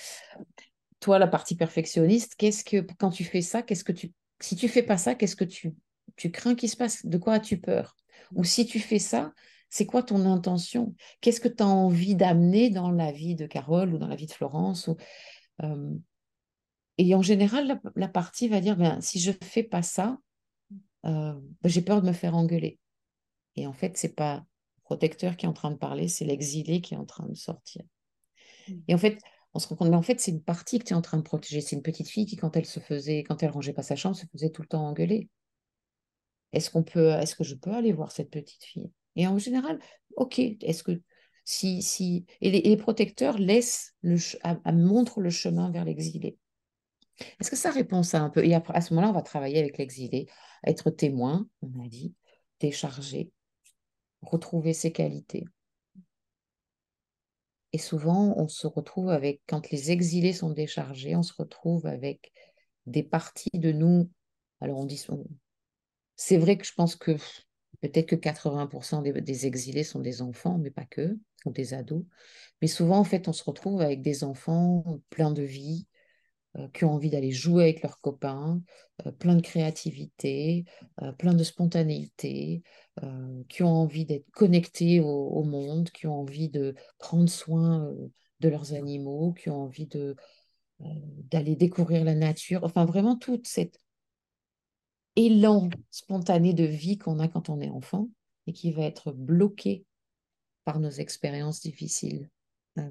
Toi, la partie perfectionniste, qu'est-ce que quand tu fais ça, qu'est-ce que tu si tu fais pas ça, qu'est-ce que tu tu crains qu'il se passe? De quoi as-tu peur? Ou si tu fais ça, c'est quoi ton intention? Qu'est-ce que tu as envie d'amener dans la vie de Carole ou dans la vie de Florence et en général, la, partie va dire, ben, si je ne fais pas ça, euh, ben, j'ai peur de me faire engueuler. Et en fait, c'est pas le protecteur qui est en train de parler, c'est l'exilé qui est en train de sortir. Mmh. Et en fait, on se rend compte, mais en fait, c'est une partie que tu es en train de protéger. C'est une petite fille qui, quand elle se faisait, quand elle rangeait pas sa chambre, se faisait tout le temps engueuler. Est-ce qu'on peut, est-ce que je peux aller voir cette petite fille? Et en général, ok. Est-ce que si, si, et les, protecteurs laissent le, montrent le chemin vers l'exilé. Est-ce que ça répond ça un peu? Et à ce moment-là, on va travailler avec l'exilé, être témoin, on a dit, décharger, retrouver ses qualités. Et souvent, on se retrouve avec, quand les exilés sont déchargés, on se retrouve avec des parties de nous. Alors, on dit, c'est vrai que je pense que peut-être que 80% des, exilés sont des enfants, mais pas que, ou des ados. Mais souvent, en fait, on se retrouve avec des enfants pleins de vie, euh, qui ont envie d'aller jouer avec leurs copains, euh, plein de créativité, euh, plein de spontanéité, qui ont envie d'être connectés au, monde, qui ont envie de prendre soin de leurs animaux, qui ont envie d'aller découvrir la nature. Enfin, vraiment tout cet élan spontané de vie qu'on a quand on est enfant et qui va être bloqué par nos expériences difficiles.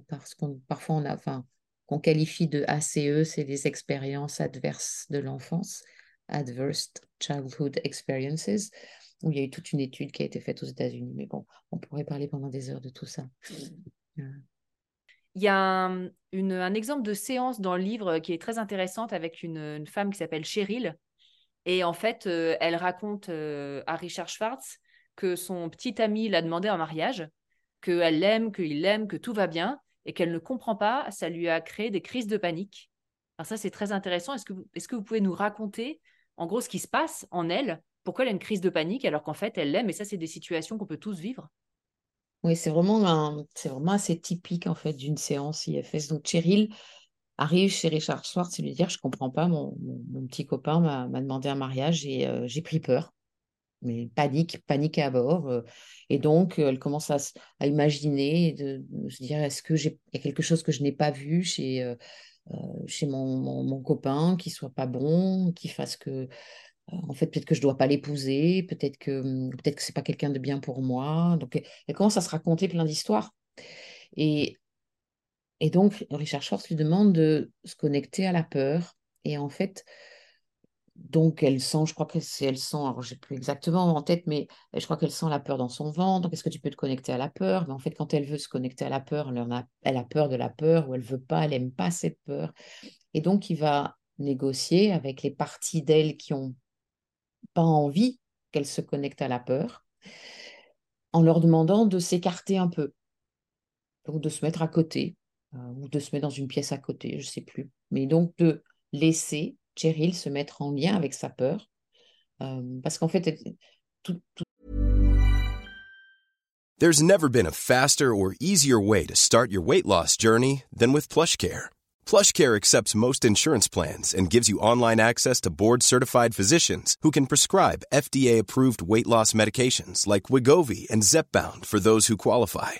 Parce qu'on parfois on a, enfin, qu'on qualifie de ACE, c'est les expériences adverses de l'enfance, Adverse Childhood Experiences, où il y a eu toute une étude qui a été faite aux États-Unis. Mais bon, on pourrait parler pendant des heures de tout ça.
Il y a un, exemple de séance dans le livre qui est très intéressante avec une, femme qui s'appelle Cheryl. Et en fait, euh, elle raconte euh, à Richard Schwartz que son petit ami l'a demandé en mariage, qu'elle l'aime, qu'il l'aime, que tout va bien et qu'elle ne comprend pas, ça lui a créé des crises de panique. Alors ça, c'est très intéressant. Est-ce que, vous, est-ce que vous pouvez nous raconter, en gros, ce qui se passe en elle? Pourquoi elle a une crise de panique alors qu'en fait, elle l'aime? Et ça, c'est des situations qu'on peut tous vivre.
Oui, c'est vraiment, c'est vraiment assez typique, en fait, d'une séance IFS. Donc, Cheryl arrive chez Richard Schwartz et lui dire, je comprends pas, mon, mon, petit copain m'a, demandé un mariage et euh, j'ai pris peur mais panique, panique à bord. Euh, et donc, elle commence à, à imaginer, de, se dire, est-ce que j'ai quelque chose que je n'ai pas vu chez, euh, chez mon, mon, copain, qui soit pas bon, qui fasse que en fait, peut-être que je ne dois pas l'épouser, peut-être que, mmh, peut-être que ce n'est pas quelqu'un de bien pour moi. Donc, elle commence à se raconter plein d'histoires. Et, et donc, Richard Schwartz lui demande de se connecter à la peur. Et en fait, donc elle sent, je crois que c'est, elle sent, alors j'ai plus exactement en tête, mais je crois qu'elle sent la peur dans son ventre. Donc, est-ce que tu peux te connecter à la peur? Mais en fait, quand elle veut se connecter à la peur, elle a, elle a peur de la peur ou elle veut pas, elle aime pas cette peur. Et donc, il va négocier avec les parties d'elle qui ont pas envie qu'elle se connecte à la peur, en leur demandant de s'écarter un peu, donc de se mettre à côté, ou de se mettre dans une pièce à côté, je ne sais plus. Mais donc de laisser Cheryl se mettre en lien avec sa peur, euh, parce qu'en fait, tout...
There's never been a faster or easier way to start your weight loss journey than with PlushCare. PlushCare accepts most insurance plans and gives you online access to board-certified physicians who can prescribe FDA-approved weight loss medications like Wigovi and Zepbound for those who qualify.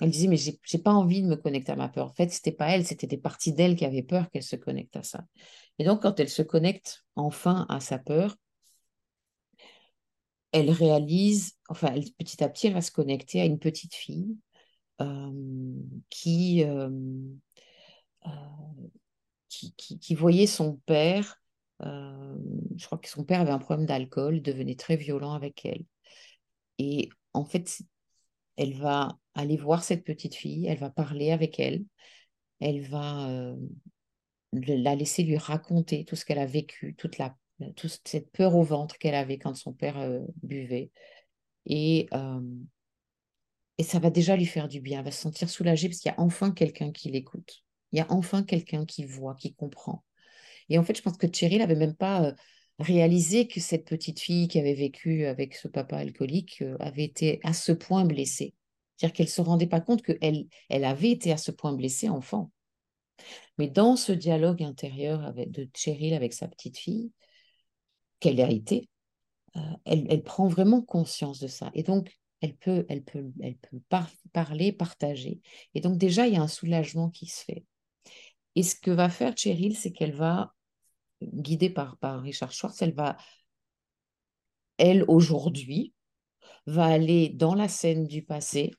Elle disait, mais j'ai pas envie de me connecter à ma peur. En fait, c'était pas elle, c'était des parties d'elle qui avaient peur qu'elle se connecte à ça. Et donc, quand elle se connecte enfin à sa peur, elle réalise, enfin, petit à petit, elle va se connecter à une petite fille euh, qui, euh, euh, qui, qui, voyait son père. je crois que son père avait un problème d'alcool, devenait très violent avec elle. Et en fait, elle va aller voir cette petite fille, elle va parler avec elle, elle va euh, la laisser lui raconter tout ce qu'elle a vécu, toute, la, toute cette peur au ventre qu'elle avait quand son père euh, buvait. Et, euh, et ça va déjà lui faire du bien, elle va se sentir soulagée parce qu'il y a enfin quelqu'un qui l'écoute, il y a enfin quelqu'un qui voit, qui comprend. Et en fait, je pense que Cheryl n'avait même pas réalisé que cette petite fille qui avait vécu avec ce papa alcoolique avait été à ce point blessée. C'est-à-dire qu'elle ne se rendait pas compte qu'elle elle avait été à ce point blessée enfant. Mais dans ce dialogue intérieur de Cheryl avec sa petite fille, qu'elle a été, euh, elle, prend vraiment conscience de ça. Et donc, elle peut, elle peut, elle peut parler, partager. Et donc, déjà, il y a un soulagement qui se fait. Et ce que va faire Cheryl, c'est qu'elle va, guidée par, par Richard Schwartz, elle va, elle, aujourd'hui, va aller dans la scène du passé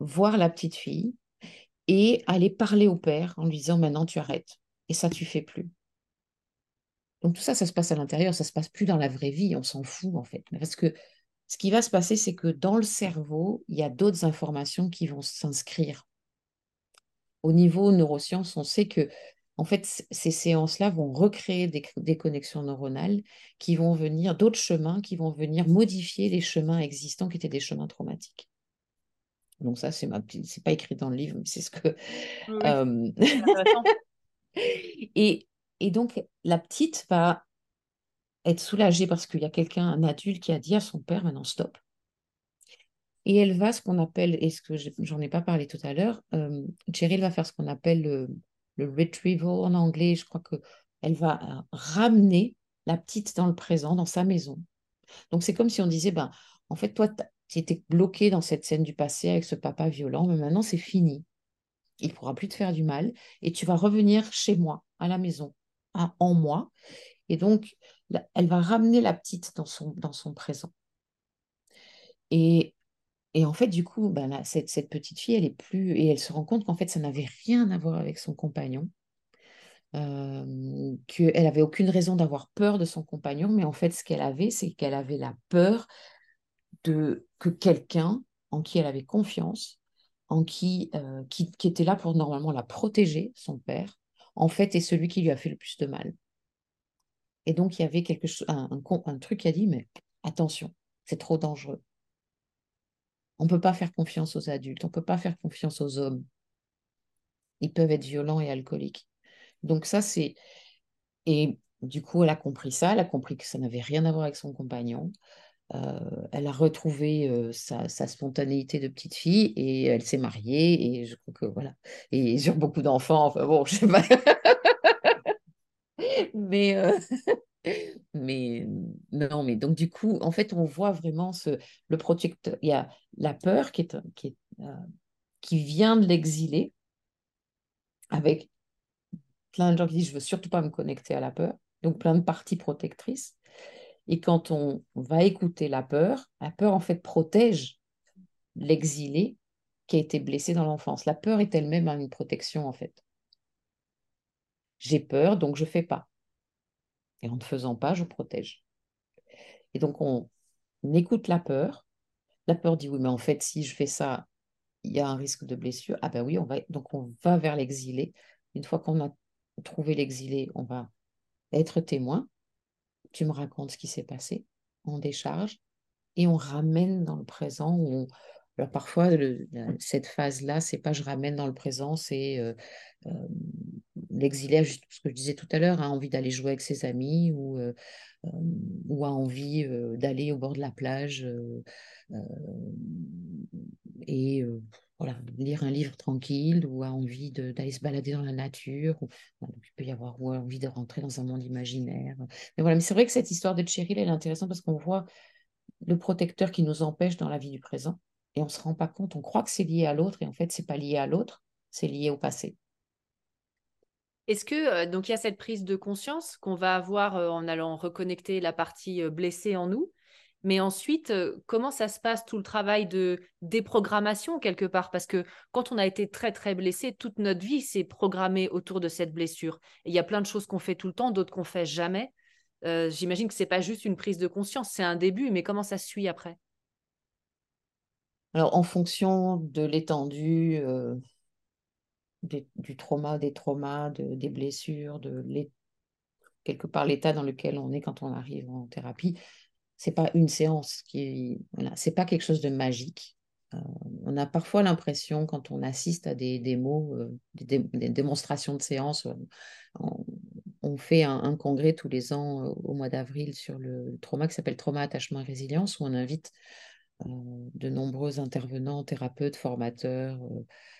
voir la petite fille et aller parler au père en lui disant maintenant tu arrêtes et ça tu fais plus. Donc tout ça, ça se passe à l'intérieur, ça se passe plus dans la vraie vie, on s'en fout en fait. Parce que ce qui va se passer, c'est que dans le cerveau, il y a d'autres informations qui vont s'inscrire. Au niveau neurosciences, on sait que en fait, ces séances-là vont recréer des, des, connexions neuronales qui vont venir, d'autres chemins qui vont venir modifier les chemins existants qui étaient des chemins traumatiques. Donc ça, c'est ma c'est pas écrit dans le livre, mais c'est ce que. et, et donc la petite va être soulagée parce qu'il y a quelqu'un, un adulte, qui a dit à son père maintenant stop. Et elle va ce qu'on appelle, et ce que j'en ai pas parlé tout à l'heure, euh, Cheryl va faire ce qu'on appelle le, le, retrieval en anglais. Je crois que elle va euh, ramener la petite dans le présent, dans sa maison. Donc c'est comme si on disait, ben, en fait, toi, tu étais bloqué dans cette scène du passé avec ce papa violent, mais maintenant c'est fini. Il pourra plus te faire du mal et tu vas revenir chez moi, à la maison, en moi. Et donc, elle va ramener la petite dans son, dans son présent. Et, et en fait, du coup, ben cette, cette, petite fille, elle est plus. Et elle se rend compte qu'en fait, ça n'avait rien à voir avec son compagnon. Euh, qu'elle n'avait aucune raison d'avoir peur de son compagnon, mais en fait, ce qu'elle avait, c'est qu'elle avait la peur de que quelqu'un en qui elle avait confiance, en qui, qui, qui était là pour normalement la protéger, son père, en fait, est celui qui lui a fait le plus de mal. Et donc, il y avait quelque chose, un, un, truc qui a dit, mais attention, c'est trop dangereux. On ne peut pas faire confiance aux adultes, on ne peut pas faire confiance aux hommes. Ils peuvent être violents et alcooliques. Donc ça, c'est... Et du coup, elle a compris ça, elle a compris que ça n'avait rien à voir avec son compagnon. Elle a retrouvé sa, spontanéité de petite fille et elle s'est mariée et je crois que voilà et sur beaucoup d'enfants enfin bon je sais pas. Mais mais non mais donc du coup en fait on voit vraiment ce le protecteur il y a la peur qui est qui qui vient de l'exilé avec plein de gens qui disent je veux surtout pas me connecter à la peur donc plein de parties protectrices et quand on va écouter la peur, la peur en fait protège l'exilé qui a été blessé dans l'enfance. La peur est elle-même une protection en fait. J'ai peur, donc je fais pas. Et en ne faisant pas, je protège. Et donc on, écoute la peur. La peur dit oui, mais en fait, si je fais ça, il y a un risque de blessure. Ah ben oui, donc on va vers l'exilé. Une fois qu'on a trouvé l'exilé, on va être témoin tu me racontes ce qui s'est passé, on décharge et on ramène dans le présent. Alors parfois, cette phase-là, c'est pas je ramène dans le présent, c'est euh, euh, l'exilé, ce que je disais tout à l'heure, a envie d'aller jouer avec ses amis ou, euh, ou a envie d'aller au bord de la plage et voilà, lire un livre tranquille ou a envie d'aller se balader dans la nature. Ou, il peut y avoir ou envie de rentrer dans un monde imaginaire. Mais voilà, mais c'est vrai que cette histoire de Cheryl, elle est intéressante parce qu'on voit le protecteur qui nous empêche dans la vie du présent et on ne se rend pas compte. On croit que c'est lié à l'autre et en fait, c'est pas lié à l'autre, c'est lié au passé.
Est-ce que euh, donc il y a cette prise de conscience qu'on va avoir euh, en allant reconnecter la partie euh, blessée en nous mais ensuite, euh, comment ça se passe tout le travail de déprogrammation quelque part? Parce que quand on a été très très blessé, toute notre vie s'est programmée autour de cette blessure. Et il y a plein de choses qu'on fait tout le temps, d'autres qu'on fait jamais. Euh, j'imagine que c'est pas juste une prise de conscience, c'est un début, mais comment ça se suit après?
Alors, en fonction de l'étendue euh, du trauma, des traumas, des blessures, de quelque part l'état dans lequel on est quand on arrive en thérapie, c'est pas une séance qui voilà, c'est pas quelque chose de magique. Euh, on a parfois l'impression quand on assiste à des démos, euh, des, démonstrations de séances, euh, on, fait un, congrès tous les ans au mois d'avril sur le trauma qui s'appelle Trauma, Attachement et Résilience, où on invite de nombreux intervenants, thérapeutes, formateurs,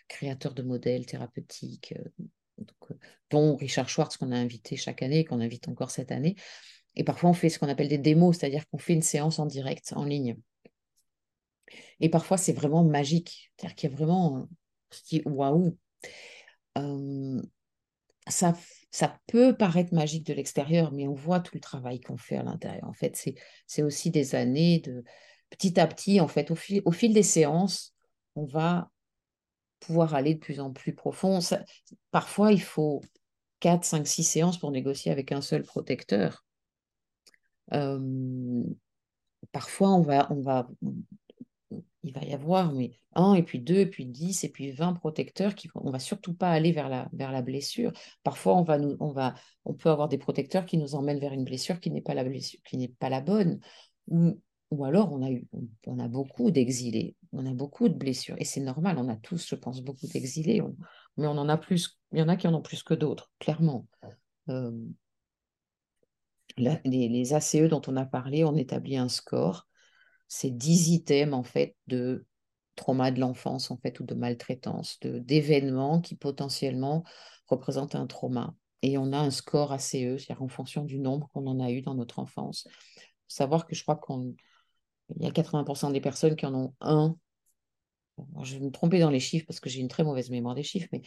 créateurs de modèles thérapeutiques, dont Richard Schwartz qu'on a invité chaque année et qu'on invite encore cette année. Et parfois, on fait ce qu'on appelle des démos, c'est-à-dire qu'on fait une séance en direct, en ligne. Et parfois, c'est vraiment magique. C'est-à-dire qu'il y a vraiment waouh. Euh, ça, ça peut paraître magique de l'extérieur, mais on voit tout le travail qu'on fait à l'intérieur. En fait, c'est aussi des années de petit à petit, en fait, au fil, au fil des séances, on va pouvoir aller de plus en plus profond. parfois, il faut 4, 5, 6 séances pour négocier avec un seul protecteur parfois, on va, on va, il va y avoir mais un, et puis deux, et puis dix, et puis vingt protecteurs qui on va surtout pas aller vers la, vers la blessure. Parfois, on va nous, on va, on peut avoir des protecteurs qui nous emmènent vers une blessure qui n'est pas la blessure, qui n'est pas la bonne. Ou, ou alors, on a eu, on a beaucoup d'exilés, on a beaucoup de blessures, et c'est normal. On a tous, je pense, beaucoup d'exilés, mais on en a plus. Il y en a qui en ont plus que d'autres, clairement les, ACE dont on a parlé, on établit un score. C'est 10 items en fait de trauma de l'enfance en fait ou de maltraitance, d'événements qui potentiellement représentent un trauma. Et on a un score ACE, c'est-à-dire en fonction du nombre qu'on en a eu dans notre enfance. savoir que je crois qu'il y a 80% des personnes qui en ont un. je vais me tromper dans les chiffres parce que j'ai une très mauvaise mémoire des chiffres, mais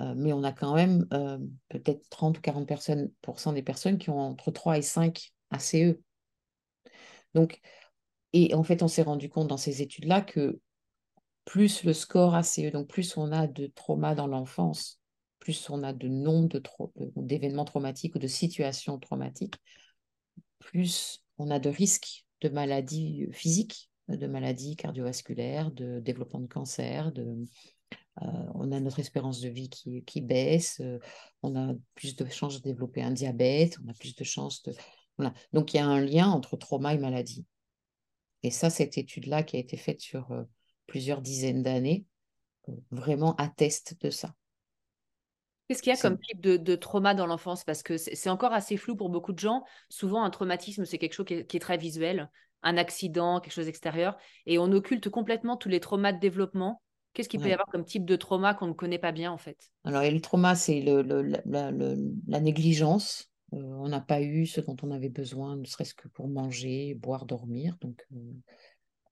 euh, mais on a quand même euh, peut-être 30 ou 40 personnes, des personnes qui ont entre 3 et 5 ACE. Donc, et en fait, on s'est rendu compte dans ces études-là que plus le score ACE, donc plus on a de traumas dans l'enfance, plus on a de nombre d'événements traumatiques ou de situations traumatiques, plus on a de risques de maladies physiques de maladies cardiovasculaires, de développement de cancer, de, on a notre espérance de vie qui, qui baisse, on a plus de chances de développer un diabète, on a plus de chances de... Voilà. Donc il y a un lien entre trauma et maladie. Et ça, cette étude-là qui a été faite sur plusieurs dizaines d'années, vraiment atteste de ça.
Qu'est-ce qu'il y a comme type de, trauma dans l'enfance? Parce que c'est encore assez flou pour beaucoup de gens. Souvent, un traumatisme, c'est quelque chose qui est, très visuel, un accident, quelque chose d'extérieur, et on occulte complètement tous les traumas de développement. Qu'est-ce qu'il peut y avoir comme type de trauma qu'on ne connaît pas bien en fait?
Alors, le trauma, c'est le, la, négligence. Euh, on n'a pas eu ce dont on avait besoin, ne serait-ce que pour manger, boire, dormir. Donc, euh,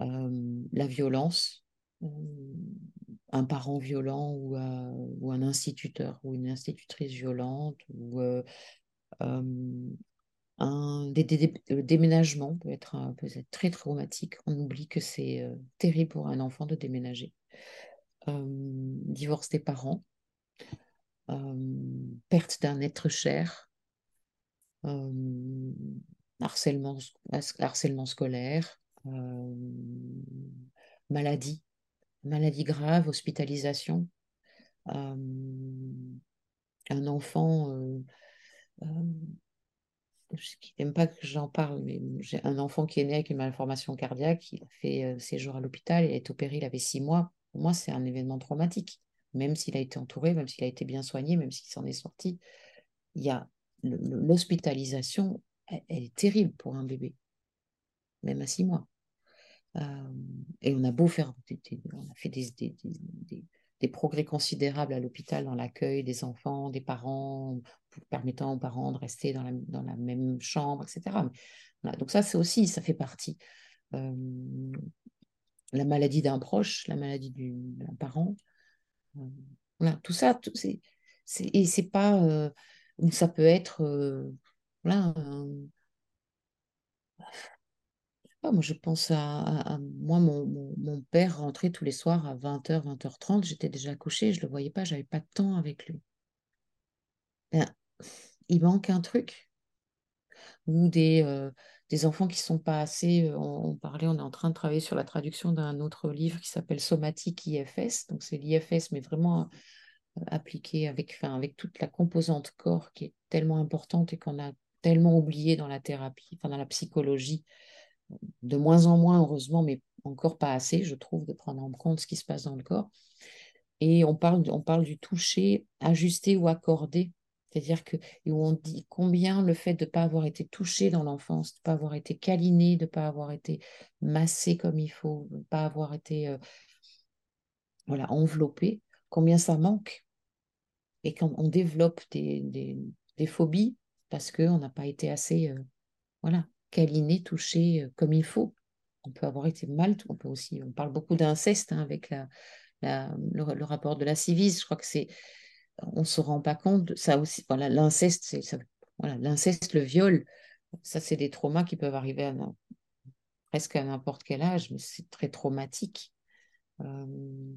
euh, la violence, un parent violent ou, ou, un instituteur ou une institutrice violente ou un, le déménagement peut être, peut être très traumatique. On oublie que c'est terrible pour un enfant de déménager. Divorce des parents, perte d'un être cher, harcèlement, harcèlement scolaire, maladie maladie grave, hospitalisation. Euh, un enfant euh, euh, qui n'aime pas que j'en parle, mais j'ai un enfant qui est né avec une malformation cardiaque, il a fait ses jours à l'hôpital, il été opéré, il avait six mois. Pour moi, c'est un événement traumatique. Même s'il a été entouré, même s'il a été bien soigné, même s'il s'en est sorti, il y a l'hospitalisation, elle, est terrible pour un bébé, même à six mois et on a beau faire, on a fait des, des, des, progrès considérables à l'hôpital dans l'accueil des enfants, des parents, permettant aux parents de rester dans la, dans la même chambre, etc. donc ça, c'est aussi, ça fait partie. La maladie d'un proche, la maladie d'un parent. voilà, tout ça, c'est, et c'est pas, ça peut être, voilà, moi, je pense à, moi, mon, père rentrait tous les soirs à 20h, 20h30, j'étais déjà couchée, je ne le voyais pas, j'avais pas de temps avec lui. Ben, il manque un truc. Ou des, euh, des enfants qui sont pas assez. On, parlait, on est en train de travailler sur la traduction d'un autre livre qui s'appelle Somatique IFS. Donc c'est l'IFS, mais vraiment euh, appliqué avec, avec toute la composante corps qui est tellement importante et qu'on a tellement oublié dans la thérapie, dans la psychologie de moins en moins, heureusement, mais encore pas assez, je trouve, de prendre en compte ce qui se passe dans le corps. Et on parle, on parle du toucher ajusté ou accordé. C'est-à-dire que où on dit combien le fait de ne pas avoir été touché dans l'enfance, de ne pas avoir été câliné, de ne pas avoir été massé comme il faut, de ne pas avoir été euh, voilà, enveloppé, combien ça manque. Et quand on développe des, des, phobies parce qu'on n'a pas été assez euh, voilà, câliner, toucher euh, comme il faut. On peut avoir été mal, on peut aussi, on parle beaucoup d'inceste hein, avec la, le, rapport de la civise. Je crois que c'est, on se rend pas compte. Ça aussi, voilà, l'inceste, c'est voilà, l'inceste, le viol, ça c'est des traumas qui peuvent arriver à presque à n'importe quel âge, mais c'est très traumatique. Euh,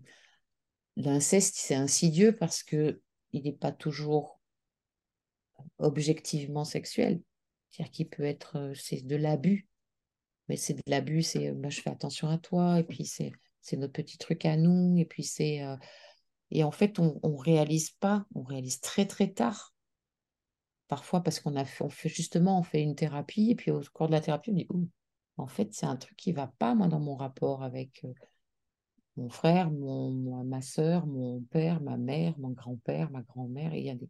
l'inceste, c'est insidieux parce que il n'est pas toujours objectivement sexuel. C'est-à-dire qu'il peut être, euh, c'est de l'abus, mais c'est de l'abus, c'est moi je fais attention à toi, et puis c'est notre petit truc à nous, et puis c'est. Et en fait, on ne réalise pas, on réalise très très tard. Parfois parce qu'on a fait, on fait justement, on fait une thérapie, et puis au cours de la thérapie, on dit, en fait, c'est un truc qui va pas, moi, dans mon rapport avec euh, mon frère, mon, ma soeur, mon père, ma mère, mon grand-père, ma grand-mère, et il y a des,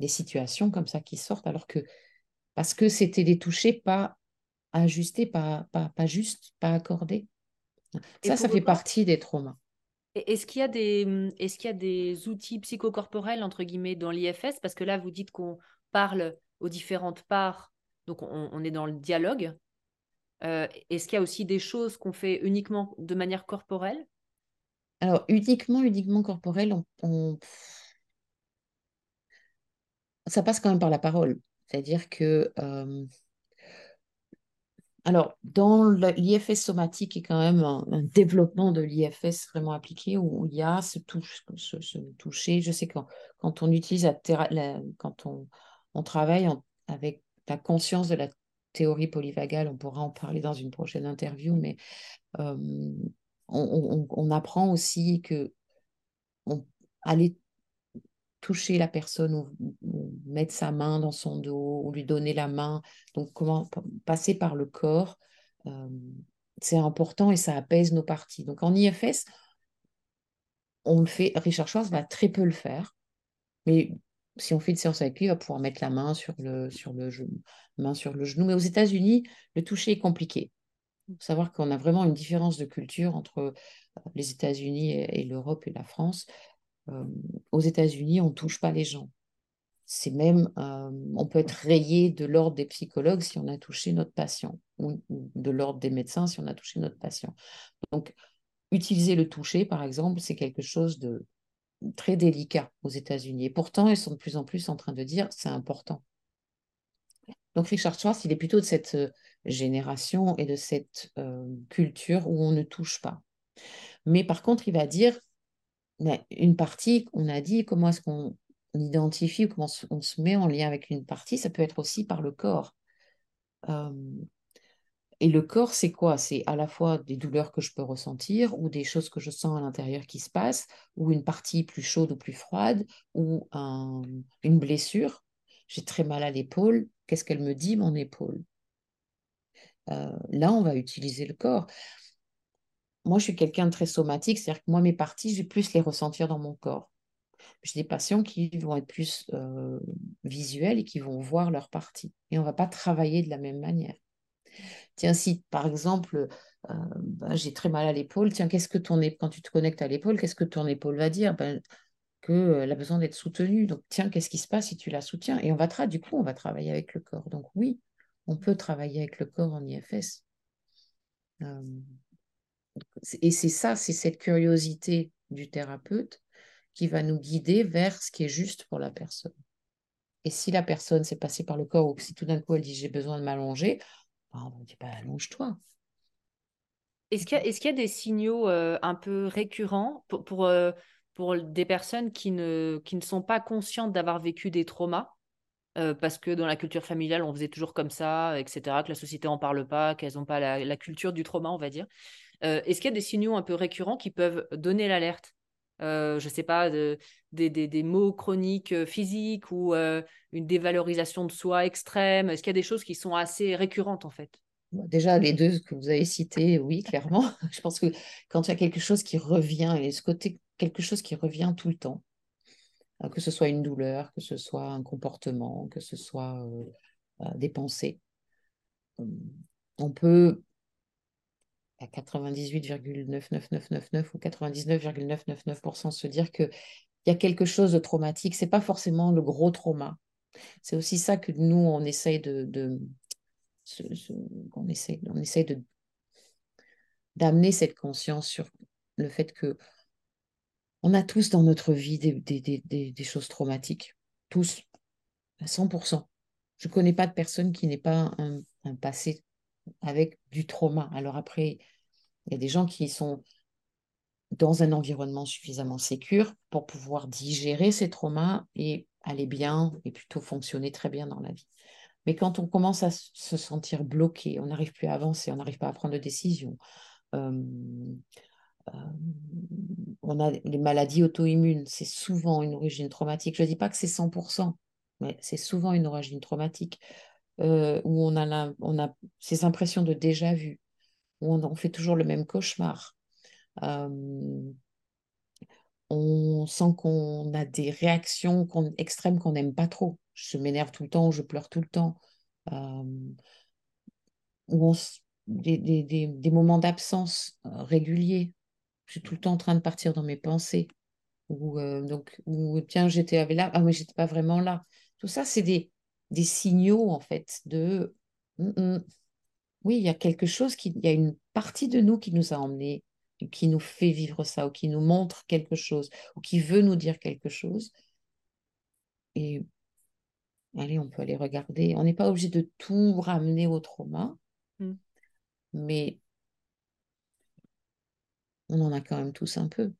des situations comme ça qui sortent, alors que parce que c'était des touchés pas ajustés, pas, pas, pas justes, pas accordés. ça, ça fait partie des traumas.
Est-ce qu'il y, a des, outils psychocorporels, entre guillemets, dans l'IFS Parce que là, vous dites qu'on parle aux différentes parts, donc on, est dans le dialogue. Euh, est-ce qu'il y a aussi des choses qu'on fait uniquement de manière corporelle?
Alors, uniquement, uniquement corporelle, ça passe quand même par la parole. C'est-à-dire que, euh, alors, dans l'IFS somatique, qui est quand même un, développement de l'IFS vraiment appliqué, où il y a ce, touche, ce, toucher. Je sais quand, on utilise la, quand on, travaille avec la conscience de la théorie polyvagale, on pourra en parler dans une prochaine interview, mais on, apprend aussi que aller toucher la personne ou, mettre sa main dans son dos ou lui donner la main, donc comment passer par le corps, c'est important et ça apaise nos parties. Donc en IFS, on le fait, Richard Schwartz va très peu le faire, mais si on fait une séance avec lui, il va pouvoir mettre la main sur le, sur le, genou, main sur le genou. Mais aux États-Unis, le toucher est compliqué. Il faut savoir qu'on a vraiment une différence de culture entre euh, les États-Unis et, l'Europe et la France. Euh, aux États-Unis, on ne touche pas les gens. C'est même, euh, on peut être rayé de l'ordre des psychologues si on a touché notre patient, ou, de l'ordre des médecins si on a touché notre patient. Donc, utiliser le toucher, par exemple, c'est quelque chose de très délicat aux États-Unis. Et pourtant, ils sont de plus en plus en train de dire c'est important. Donc, Richard Schwartz, il est plutôt de cette génération et de cette euh, culture où on ne touche pas. Mais par contre, il va dire, une partie, on a dit, comment est-ce qu'on identifie, comment on se met en lien avec une partie, ça peut être aussi par le corps. Euh, et le corps, c'est quoi? C'est à la fois des douleurs que je peux ressentir ou des choses que je sens à l'intérieur qui se passent, ou une partie plus chaude ou plus froide, ou une blessure. J'ai très mal à l'épaule. Qu'est-ce qu'elle me dit, mon épaule? Euh, là, on va utiliser le corps. Moi, je suis quelqu'un de très somatique, c'est-à-dire que moi, mes parties, je vais plus les ressentir dans mon corps. J'ai des patients qui vont être plus euh, visuels et qui vont voir leurs parties. Et on ne va pas travailler de la même manière. Tiens, si par exemple, euh, ben, j'ai très mal à l'épaule, tiens, qu'est-ce que ton quand tu te connectes à l'épaule, qu'est-ce que ton épaule va dire? Ben, Qu'elle a besoin d'être soutenue. Donc, tiens, qu'est-ce qui se passe si tu la soutiens? Et on va du coup, on va travailler avec le corps. Donc, oui, on peut travailler avec le corps en IFS. Euh, et c'est ça, c'est cette curiosité du thérapeute qui va nous guider vers ce qui est juste pour la personne. Et si la personne s'est passée par le corps ou si tout d'un coup elle dit j'ai besoin de m'allonger, ben, on dit pas bah, allonge-toi.
Est-ce qu'il y, a des signaux euh, un peu récurrents pour, euh, pour, des personnes qui ne, qui ne sont pas conscientes d'avoir vécu des traumas euh, parce que dans la culture familiale, on faisait toujours comme ça, etc., que la société en parle pas, qu'elles n'ont pas la, culture du trauma, on va dire? Euh, est-ce qu'il y a des signaux un peu récurrents qui peuvent donner l'alerte? Euh, Je ne sais pas, des, des, mots chroniques physiques ou une dévalorisation de soi extrême? Est-ce qu'il y a des choses qui sont assez récurrentes en fait?
Déjà, les deux que vous avez cités, oui, clairement. Je pense que quand il y a quelque chose qui revient, et ce côté quelque chose qui revient tout le temps, euh, que ce soit une douleur, que ce soit un comportement, que ce soit euh, euh, des pensées. On peut à 98,99999 ou 99,999% se dire qu'il y a quelque chose de traumatique. Ce n'est pas forcément le gros trauma. C'est aussi ça que nous, on essaye de, on essaye, on essaye de d'amener cette conscience sur le fait que on a tous dans notre vie des, choses traumatiques. Tous. À 100%. Je ne connais pas de personne qui n'ait pas un, passé avec du trauma. Alors après, il y a des gens qui sont dans un environnement suffisamment sécur pour pouvoir digérer ces traumas et aller bien et plutôt fonctionner très bien dans la vie. Mais quand on commence à se sentir bloqué, on n'arrive plus à avancer, on n'arrive pas à prendre de décision, on a les maladies auto-immunes, c'est souvent une origine traumatique. Je ne dis pas que c'est 100%, mais c'est souvent une origine traumatique où on a, on a ces impressions de déjà-vu, où on, fait toujours le même cauchemar. Euh, on sent qu'on a des réactions extrêmes qu'on n'aime pas trop. Je m'énerve tout le temps, je pleure tout le temps. ou des, moments d'absence réguliers je suis tout le temps en train de partir dans mes pensées. Ou, euh, donc, ou tiens, j'étais là, ah mais j'étais pas vraiment là. Tout ça, c'est des, signaux, en fait, de hum, hum. Oui, il y a quelque chose, qui, il y a une partie de nous qui nous a emmenés, qui nous fait vivre ça, ou qui nous montre quelque chose, ou qui veut nous dire quelque chose. Et allez, on peut aller regarder. On n'est pas obligé de tout ramener au trauma, mmh. mais on en a quand même tous un peu.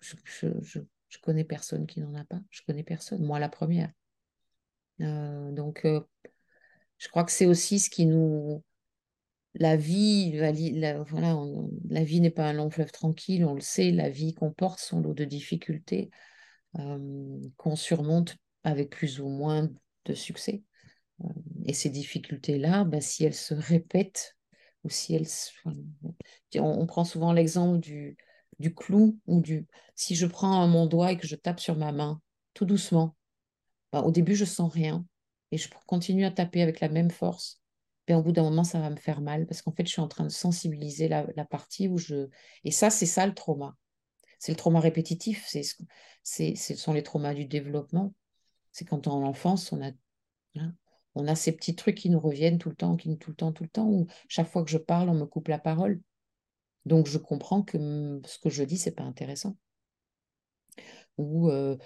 Je, je, connais personne qui n'en a pas. Je connais personne, moi la première. Euh, donc, euh, Je crois que c'est aussi ce qui nous... La vie, n'est pas un long fleuve tranquille, on le sait, la vie comporte son lot de difficultés qu'on surmonte avec plus ou moins de succès. et ces difficultés-là, bah, si elles se répètent, ou si elles... On, prend souvent l'exemple du, du clou ou du... Si je prends mon doigt et que je tape sur ma main, tout doucement, bah, au début, je sens rien et je continue à taper avec la même force, mais au bout d'un moment, ça va me faire mal parce qu'en fait, je suis en train de sensibiliser la, partie où je... Et ça, c'est ça le trauma. C'est le trauma répétitif, c'est, ce sont les traumas du développement. C'est quand en enfance, on a, hein, on a ces petits trucs qui nous reviennent tout le temps, qui, tout le temps, tout le temps, où chaque fois que je parle, on me coupe la parole. Donc, je comprends que ce que je dis, c'est pas intéressant. Ou euh,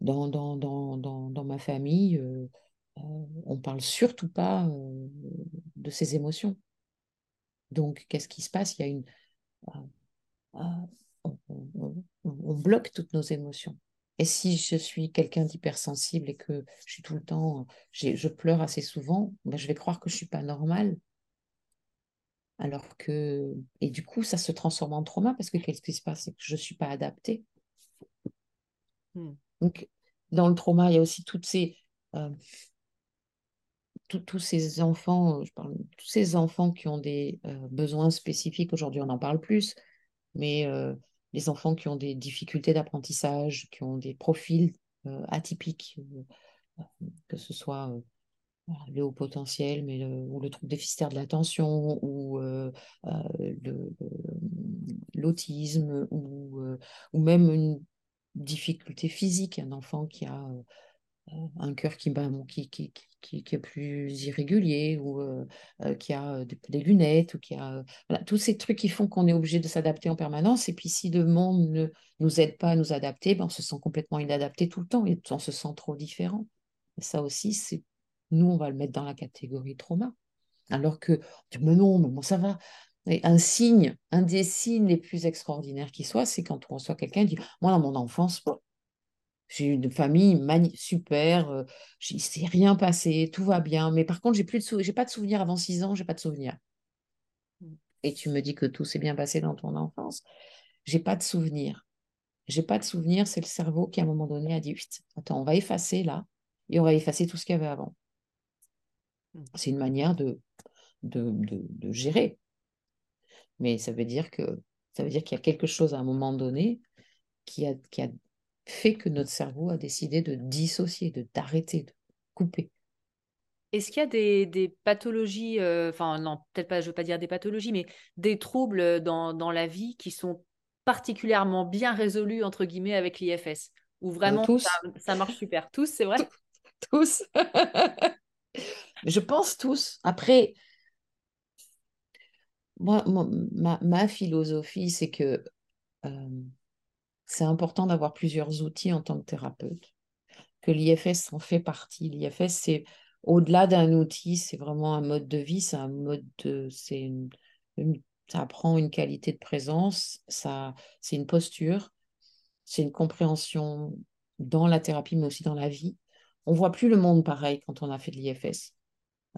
dans, dans, dans, dans, ma famille, euh, on parle surtout pas de ses émotions. Donc, qu'est-ce qui se passe? Il y a une. On, bloque toutes nos émotions. Et si je suis quelqu'un d'hypersensible et que je suis tout le temps, je pleure assez souvent, ben je vais croire que je suis pas normale. Alors que, et du coup, ça se transforme en trauma parce que qu'est-ce qui se passe? C'est que je ne suis pas adaptée. Hmm. Donc, dans le trauma, il y a aussi toutes ces, euh, tous ces enfants, tous ces enfants qui ont des euh, besoins spécifiques. Aujourd'hui, on en parle plus, mais euh, les enfants qui ont des difficultés d'apprentissage, qui ont des profils atypiques, que ce soit le haut potentiel, mais ou le trouble déficitaire de l'attention, ou l'autisme, ou, même une difficulté physique, un enfant qui a euh, un cœur qui, qui, qui, qui, est plus irrégulier ou euh, euh, qui a des, lunettes ou qui a tous ces trucs qui font qu'on est obligé de s'adapter en permanence. Et puis si le monde ne nous aide pas à nous adapter ben on se sent complètement inadapté tout le temps et on se sent trop différent. Ça aussi c'est nous on va le mettre dans la catégorie trauma. Alors que mais non mais bon ça va. Un signe, un des signes les plus extraordinaires qui soit, c'est quand on reçoit quelqu'un qui dit Moi, dans mon enfance, j'ai une famille super, euh, il ne s'est rien passé, tout va bien. Mais par contre, j'ai plus de j'ai pas de souvenirs avant 6 ans, j'ai pas de souvenirs. Et tu me dis que tout s'est bien passé dans ton enfance. J'ai pas de souvenirs. J'ai pas de souvenirs, c'est le cerveau qui, à un moment donné, a dit Attends, on va effacer là et on va effacer tout ce qu'il y avait avant. Mmh. C'est une manière de, de, de gérer mais ça veut dire que ça veut dire qu'il y a quelque chose à un moment donné qui a, qui a fait que notre cerveau a décidé de dissocier, de d'arrêter, de couper.
Est-ce qu'il y a des, des pathologies, euh, enfin non, peut-être pas, je veux pas dire des pathologies, mais des troubles dans, dans la vie qui sont particulièrement bien résolus entre guillemets avec l'IFS Ou vraiment
tous.
Ça, marche super? Tous, c'est vrai?
Tous. je pense tous. Après, moi, ma, philosophie, c'est que euh, c'est important d'avoir plusieurs outils en tant que thérapeute, que l'IFS en fait partie. L'IFS, c'est au-delà d'un outil, c'est vraiment un mode de vie, c'est un mode de, c'est ça apprend une qualité de présence, ça, c'est une posture, c'est une compréhension dans la thérapie, mais aussi dans la vie. On voit plus le monde pareil quand on a fait de l'IFS.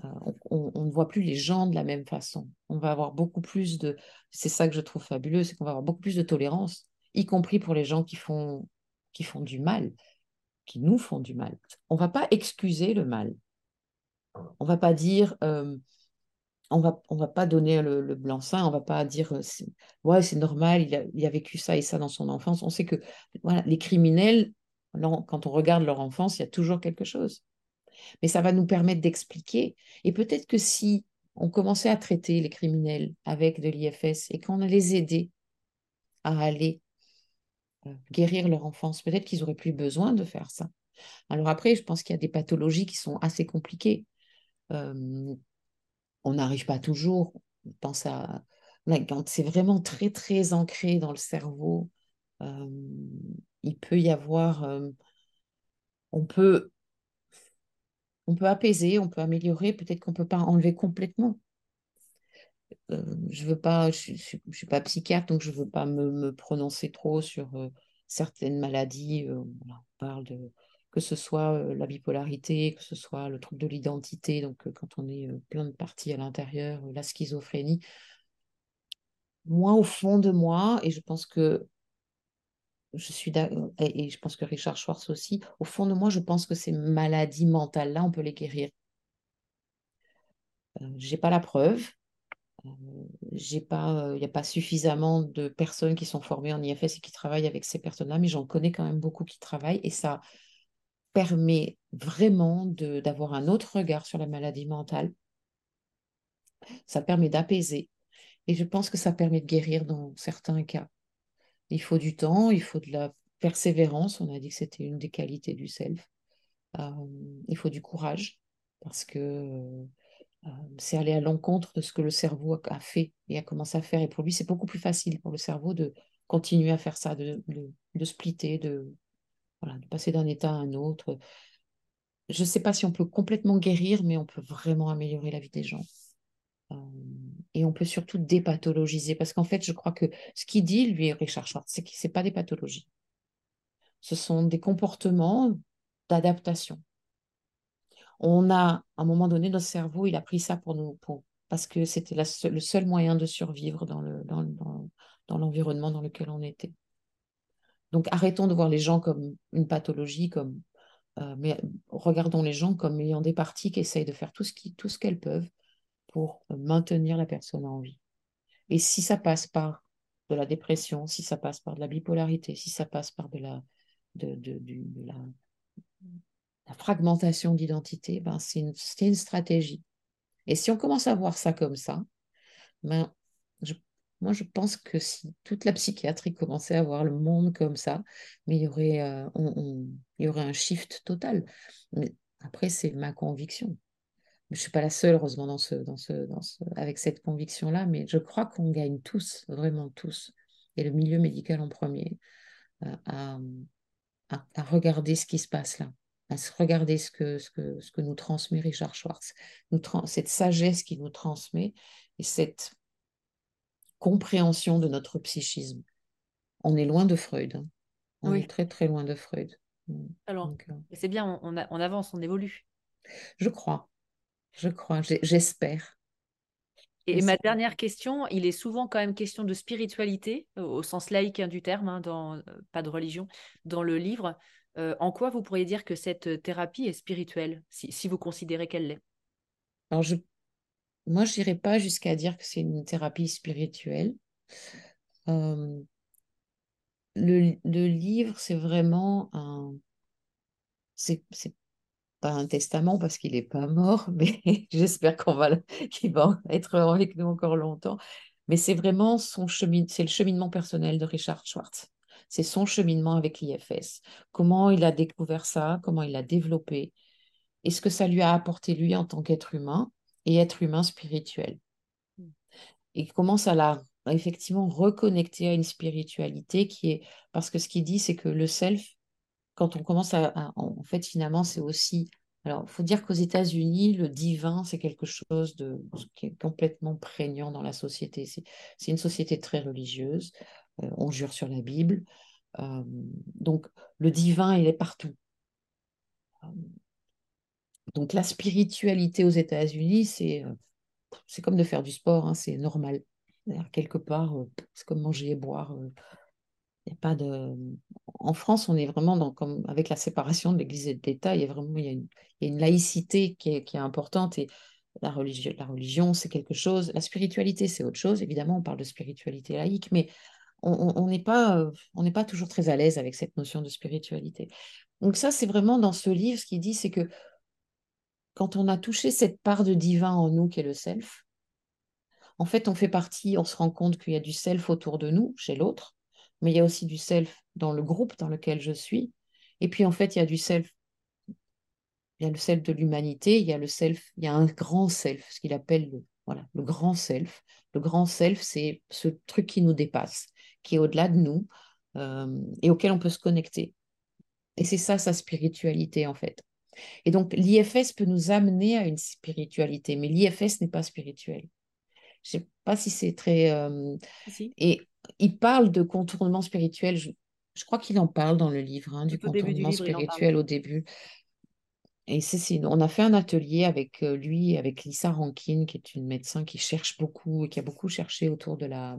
Euh, on, ne voit plus les gens de la même façon. On va avoir beaucoup plus de... C'est ça que je trouve fabuleux, c'est qu'on va avoir beaucoup plus de tolérance, y compris pour les gens qui font, qui font du mal, qui nous font du mal. On va pas excuser le mal. On va pas dire... Euh, on va, on va pas donner le, blanc-seing, on va pas dire euh, ouais c'est normal, il a, vécu ça et ça dans son enfance. On sait que les criminels, quand on regarde leur enfance, il y a toujours quelque chose mais ça va nous permettre d'expliquer. Et peut-être que si on commençait à traiter les criminels avec de l'IFS et qu'on les aidait à aller guérir leur enfance, peut-être qu'ils auraient plus besoin de faire ça. Alors après, je pense qu'il y a des pathologies qui sont assez compliquées. Euh, on n'arrive pas toujours. On pense à quand c'est vraiment très très ancré dans le cerveau. Euh, il peut y avoir, on peut on peut apaiser, on peut améliorer, peut-être qu'on ne peut pas enlever complètement. Euh, je veux pas, je, suis pas psychiatre, donc je veux pas me, prononcer trop sur euh, certaines maladies. Euh, on parle de que ce soit la bipolarité, que ce soit le trouble de l'identité, donc quand on est plein de parties à l'intérieur, la schizophrénie. Moi, au fond de moi, et je pense que je suis et je pense que Richard Schwartz aussi, au fond de moi, je pense que ces maladies mentales-là, on peut les guérir. Je j'ai pas la preuve, j'ai pas, il n'y a pas suffisamment de personnes qui sont formées en IFS et qui travaillent avec ces personnes-là, mais j'en connais quand même beaucoup qui travaillent et ça permet vraiment d'avoir un autre regard sur la maladie mentale. Ça permet d'apaiser et je pense que ça permet de guérir dans certains cas. Il faut du temps, il faut de la persévérance. On a dit que c'était une des qualités du self. il faut du courage parce que euh, c'est aller à l'encontre de ce que le cerveau a fait et a commencé à faire. Et pour lui, c'est beaucoup plus facile pour le cerveau de continuer à faire ça, de, de, splitter, de, voilà, de passer d'un état à un autre. Je ne sais pas si on peut complètement guérir, mais on peut vraiment améliorer la vie des gens. Et on peut surtout dépathologiser, parce qu'en fait, je crois que ce qu'il dit, lui, Richard Schwartz, c'est que ce pas des pathologies. Ce sont des comportements d'adaptation on a, à un moment donné, notre cerveau, il a pris ça pour nous, parce que c'était le seul moyen de survivre dans, le, dans, dans, l'environnement dans lequel on était. Donc arrêtons de voir les gens comme une pathologie, euh, mais regardons les gens comme ayant des parties qui essayent de faire tout ce, qu'elles peuvent pour maintenir la personne en vie. Et si ça passe par de la dépression, si ça passe par de la bipolarité, si ça passe par de, de la la fragmentation d'identité, ben, c'est une, stratégie. Et si on commence à voir ça comme ça, ben, moi je pense que si toute la psychiatrie commençait à voir le monde comme ça, mais il y aurait, euh, un shift total. Mais après, c'est ma conviction. Je ne suis pas la seule, heureusement, avec cette conviction-là, mais je crois qu'on gagne tous, vraiment tous, et le milieu médical en premier, euh, à regarder ce qui se passe là regarder ce que, ce, que, ce que nous transmet Richard Schwartz, nous cette sagesse qu'il nous transmet et cette compréhension de notre psychisme. On est loin de Freud. Hein. On est très très loin de Freud.
Alors, euh, c'est bien, on, on, avance, on évolue.
Je crois, je crois, j'espère.
Et ma dernière question, il est souvent quand même question de spiritualité, au sens laïque hein, du terme, hein, dans, euh, pas de religion, dans le livre. En quoi vous pourriez dire que cette thérapie est spirituelle, si, vous considérez qu'elle l'est?
Alors, je, moi, je n'irai pas jusqu'à dire que c'est une thérapie spirituelle. Euh, le, livre, c'est vraiment un. C'est pas un testament parce qu'il n'est pas mort, mais j'espère qu'on va qu'il va être avec nous encore longtemps. Mais c'est vraiment son chemin, c'est le cheminement personnel de Richard Schwartz c'est son cheminement avec l'IFS. Comment il a découvert ça, comment il l'a développé, et ce que ça lui a apporté lui en tant qu'être humain et être humain spirituel? Et comment ça l'a effectivement reconnecté à une spiritualité qui est... Parce que ce qu'il dit, c'est que le self, quand on commence à... en fait, finalement, c'est aussi... Alors, il faut dire qu'aux États-Unis, le divin, c'est quelque chose de, qui est complètement prégnant dans la société. C'est une société très religieuse. Euh, on jure sur la Bible. Euh, donc le divin, il est partout. Euh, donc la spiritualité aux États-Unis, c'est comme de faire du sport, hein, c'est normal. Quelque part, c'est comme manger et boire. Il a pas de... En France, on est vraiment dans, comme, avec la séparation de l'Église et de l'État, il y a vraiment y a une, une laïcité qui est, qui est, importante et la religion, la religion c'est quelque chose, la spiritualité, c'est autre chose. Évidemment, on parle de spiritualité laïque, mais on n'est pas, euh, on pas toujours très à l'aise avec cette notion de spiritualité. Donc ça, c'est vraiment dans ce livre, ce qu'il dit, c'est que quand on a touché cette part de divin en nous qui est le self, en fait, on fait partie, on se rend compte qu'il y a du self autour de nous, chez l'autre, mais il y a aussi du self dans le groupe dans lequel je suis. Et puis, en fait, il y a du self, il y a le self de l'humanité, il y a le self, il y a un grand self, ce qu'il appelle le, voilà, le grand self. Le grand self, c'est ce truc qui nous dépasse, qui est au-delà de nous euh, et auquel on peut se connecter. Et c'est ça sa spiritualité en fait. Et donc l'IFS peut nous amener à une spiritualité, mais l'IFS n'est pas spirituel. Je ne sais pas si c'est très... Euh, et il parle de contournement spirituel. Je crois qu'il en parle dans le livre, hein, du contournement spirituel au début. Et c'est, on a fait un atelier avec euh, lui, avec Lisa Rankin, qui est une médecin qui cherche beaucoup et qui a beaucoup cherché autour de la,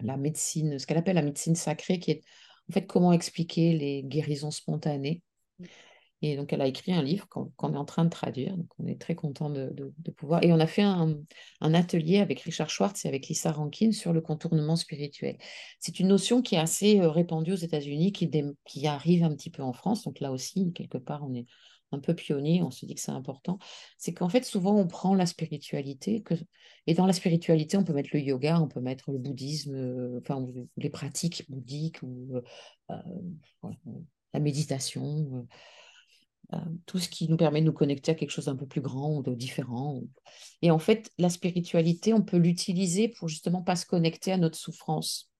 la médecine, ce qu'elle appelle la médecine sacrée, qui est en fait comment expliquer les guérisons spontanées. Et donc, elle a écrit un livre qu'on est en train de traduire. Donc, on est très content de, pouvoir. Et on a fait un, atelier avec Richard Schwartz et avec Lisa Rankin sur le contournement spirituel. C'est une notion qui est assez euh, répandue aux États-Unis, qui, qui arrive un petit peu en France. Donc, là aussi, quelque part, on est un peu pionnier, on se dit que c'est important. C'est qu'en fait, souvent, on prend la spiritualité. Et dans la spiritualité, on peut mettre le yoga, on peut mettre le bouddhisme, euh, enfin, les pratiques bouddhiques ou euh, la méditation. Euh, tout ce qui nous permet de nous connecter à quelque chose d'un peu plus grand ou de différent. Et en fait, la spiritualité, on peut l'utiliser pour justement pas se connecter à notre souffrance.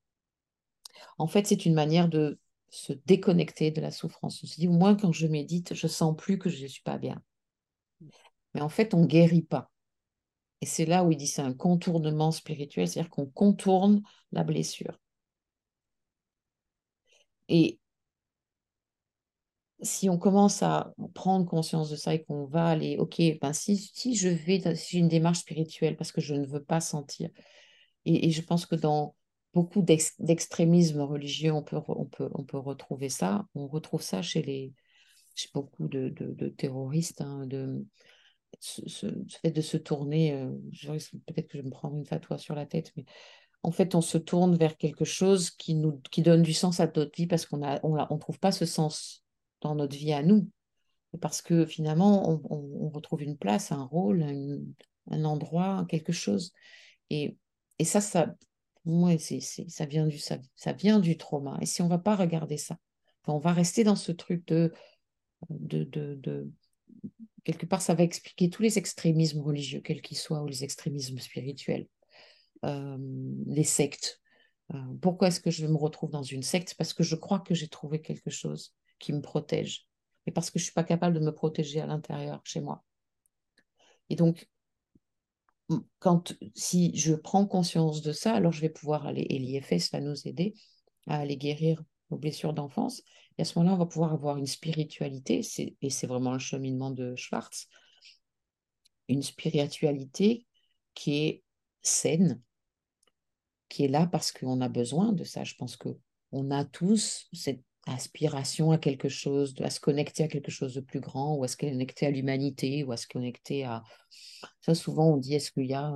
En fait, c'est une manière de se déconnecter de la souffrance. On se dit, au moins quand je médite, je sens plus que je ne suis pas bien. Mais en fait, on guérit pas. Et c'est là où il dit c'est un contournement spirituel, c'est-à-dire qu'on contourne la blessure. Et si on commence à prendre conscience de ça et qu'on va aller, ok, ben si, si je vais, si une démarche spirituelle parce que je ne veux pas sentir, et, je pense que dans beaucoup d'extrémisme religieux, on peut, on, peut, on peut retrouver ça, on retrouve ça chez, les, chez beaucoup de, de, terroristes, hein, de, ce, fait de se tourner, euh, peut-être que je me prends une fatwa sur la tête, mais en fait, on se tourne vers quelque chose qui nous qui donne du sens à notre vie parce qu'on ne on, on trouve pas ce sens dans notre vie à nous. Parce que finalement, on, retrouve une place, un rôle, un, endroit, quelque chose. Et, et ça, ça, moi, c'est, ça, vient du, ça, vient du trauma. Et si on ne va pas regarder ça, on va rester dans ce truc de, de, de, Quelque part, ça va expliquer tous les extrémismes religieux, quels qu'ils soient, ou les extrémismes spirituels, euh, les sectes. Euh, pourquoi est-ce que je me retrouve dans une secte? Parce que je crois que j'ai trouvé quelque chose qui me protège, mais parce que je ne suis pas capable de me protéger à l'intérieur, chez moi. Et donc, quand, si je prends conscience de ça, alors je vais pouvoir aller, et l'IFS va nous aider à aller guérir nos blessures d'enfance. Et à ce moment-là, on va pouvoir avoir une spiritualité, et c'est vraiment le cheminement de Schwartz, une spiritualité qui est saine, qui est là parce qu'on a besoin de ça. Je pense que on a tous cette aspiration à quelque chose, à se connecter à quelque chose de plus grand, ou à se connecter à l'humanité, ou à se connecter à... Ça, souvent, on dit, est-ce qu'il y a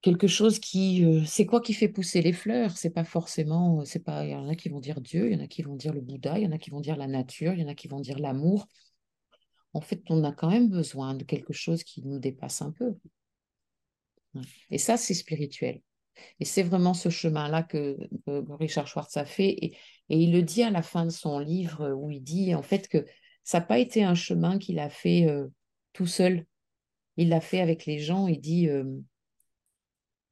quelque chose qui... C'est quoi qui fait pousser les fleurs? C'est pas forcément... c'est pas Il y en a qui vont dire Dieu, il y en a qui vont dire le Bouddha, il y en a qui vont dire la nature, il y en a qui vont dire l'amour. En fait, on a quand même besoin de quelque chose qui nous dépasse un peu. Et ça, c'est spirituel. Et c'est vraiment ce chemin-là que, Richard Schwartz a fait. Et, il le dit à la fin de son livre où il dit en fait que ça n'a pas été un chemin qu'il a fait euh, tout seul. Il l'a fait avec les gens. Il dit, euh,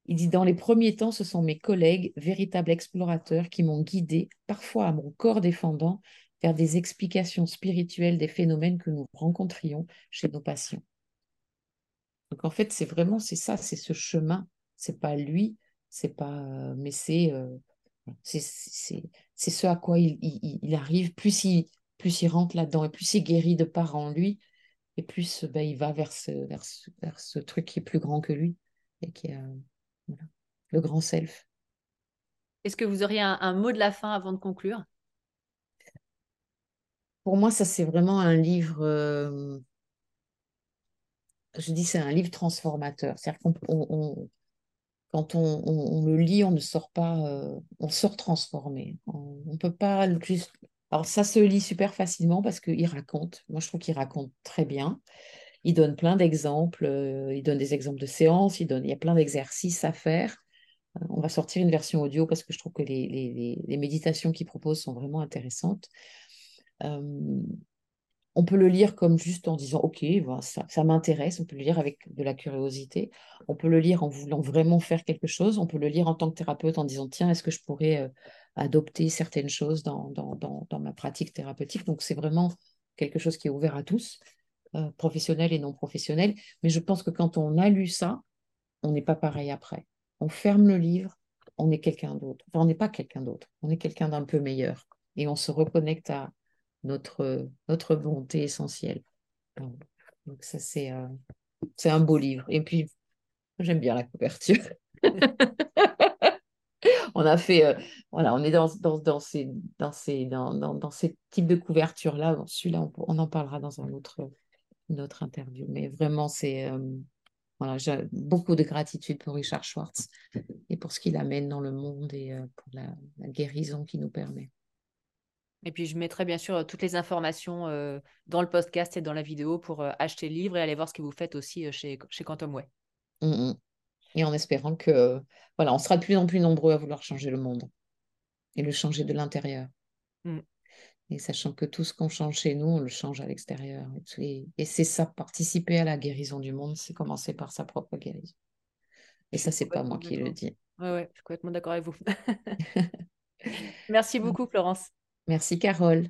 il dit Dans les premiers temps, ce sont mes collègues, véritables explorateurs, qui m'ont guidé, parfois à mon corps défendant, vers des explications spirituelles des phénomènes que nous rencontrions chez nos patients. Donc en fait, c'est vraiment c'est ça, c'est ce chemin. C'est pas lui, c'est pas, mais c'est c'est ce à quoi il, il, arrive. Plus il, plus il rentre là-dedans et plus il guérit de part en lui, et plus ben, il va vers ce, vers, ce, vers ce truc qui est plus grand que lui et qui est le grand self.
Est-ce que vous auriez un, mot de la fin avant de conclure?
Pour moi, ça c'est vraiment un livre. je dis c'est un livre transformateur. C'est-à-dire qu'on quand on, le lit, on ne sort pas, euh, on sort transformé. On peut pas juste. Alors ça se lit super facilement parce qu'il raconte. Moi, je trouve qu'il raconte très bien. Il donne plein d'exemples. Euh, il donne des exemples de séances. Il donne. Il y a plein d'exercices à faire. Euh, on va sortir une version audio parce que je trouve que les, les méditations qu'il propose sont vraiment intéressantes on peut le lire comme juste en disant ok ça, m'intéresse on peut le lire avec de la curiosité. On peut le lire en voulant vraiment faire quelque chose. On peut le lire en tant que thérapeute en disant tiens est-ce que je pourrais euh, adopter certaines choses dans, dans, ma pratique thérapeutique? Donc c'est vraiment quelque chose qui est ouvert à tous euh, professionnels et non professionnels. Mais je pense que quand on a lu ça on n'est pas pareil après. On ferme le livre on est quelqu'un d'autre. Enfin, on n'est pas quelqu'un d'autre, on est quelqu'un d'un peu meilleur. Et on se reconnecte à notre, notre volonté essentielle. Donc ça, c'est euh, c'est un beau livre. Et puis, j'aime bien la couverture. on a fait, euh, voilà, on est dans, dans, dans ces, dans, ces, dans, dans, dans ces types de couvertures-là. Celui-là, on, en parlera dans un autre, une autre interview. Mais vraiment, c'est... Euh, voilà, j'ai beaucoup de gratitude pour Richard Schwartz et pour ce qu'il amène dans le monde et pour la, la guérison qu'il nous permet.
Et puis, je mettrai bien sûr toutes les informations euh, dans le podcast et dans la vidéo pour euh, acheter le livre et aller voir ce que vous faites aussi chez, chez Quantum Way.
Mmh, mmh. Et en espérant que, voilà, on sera de plus en plus nombreux à vouloir changer le monde et le changer de l'intérieur. Mmh. Et sachant que tout ce qu'on change chez nous, on le change à l'extérieur. Et, et c'est ça, participer à la guérison du monde, c'est commencer par sa propre guérison. Et ça, c'est pas moi qui le dis.
Oui, ouais, je suis complètement d'accord avec vous. Merci beaucoup, Florence.
Merci, Carole.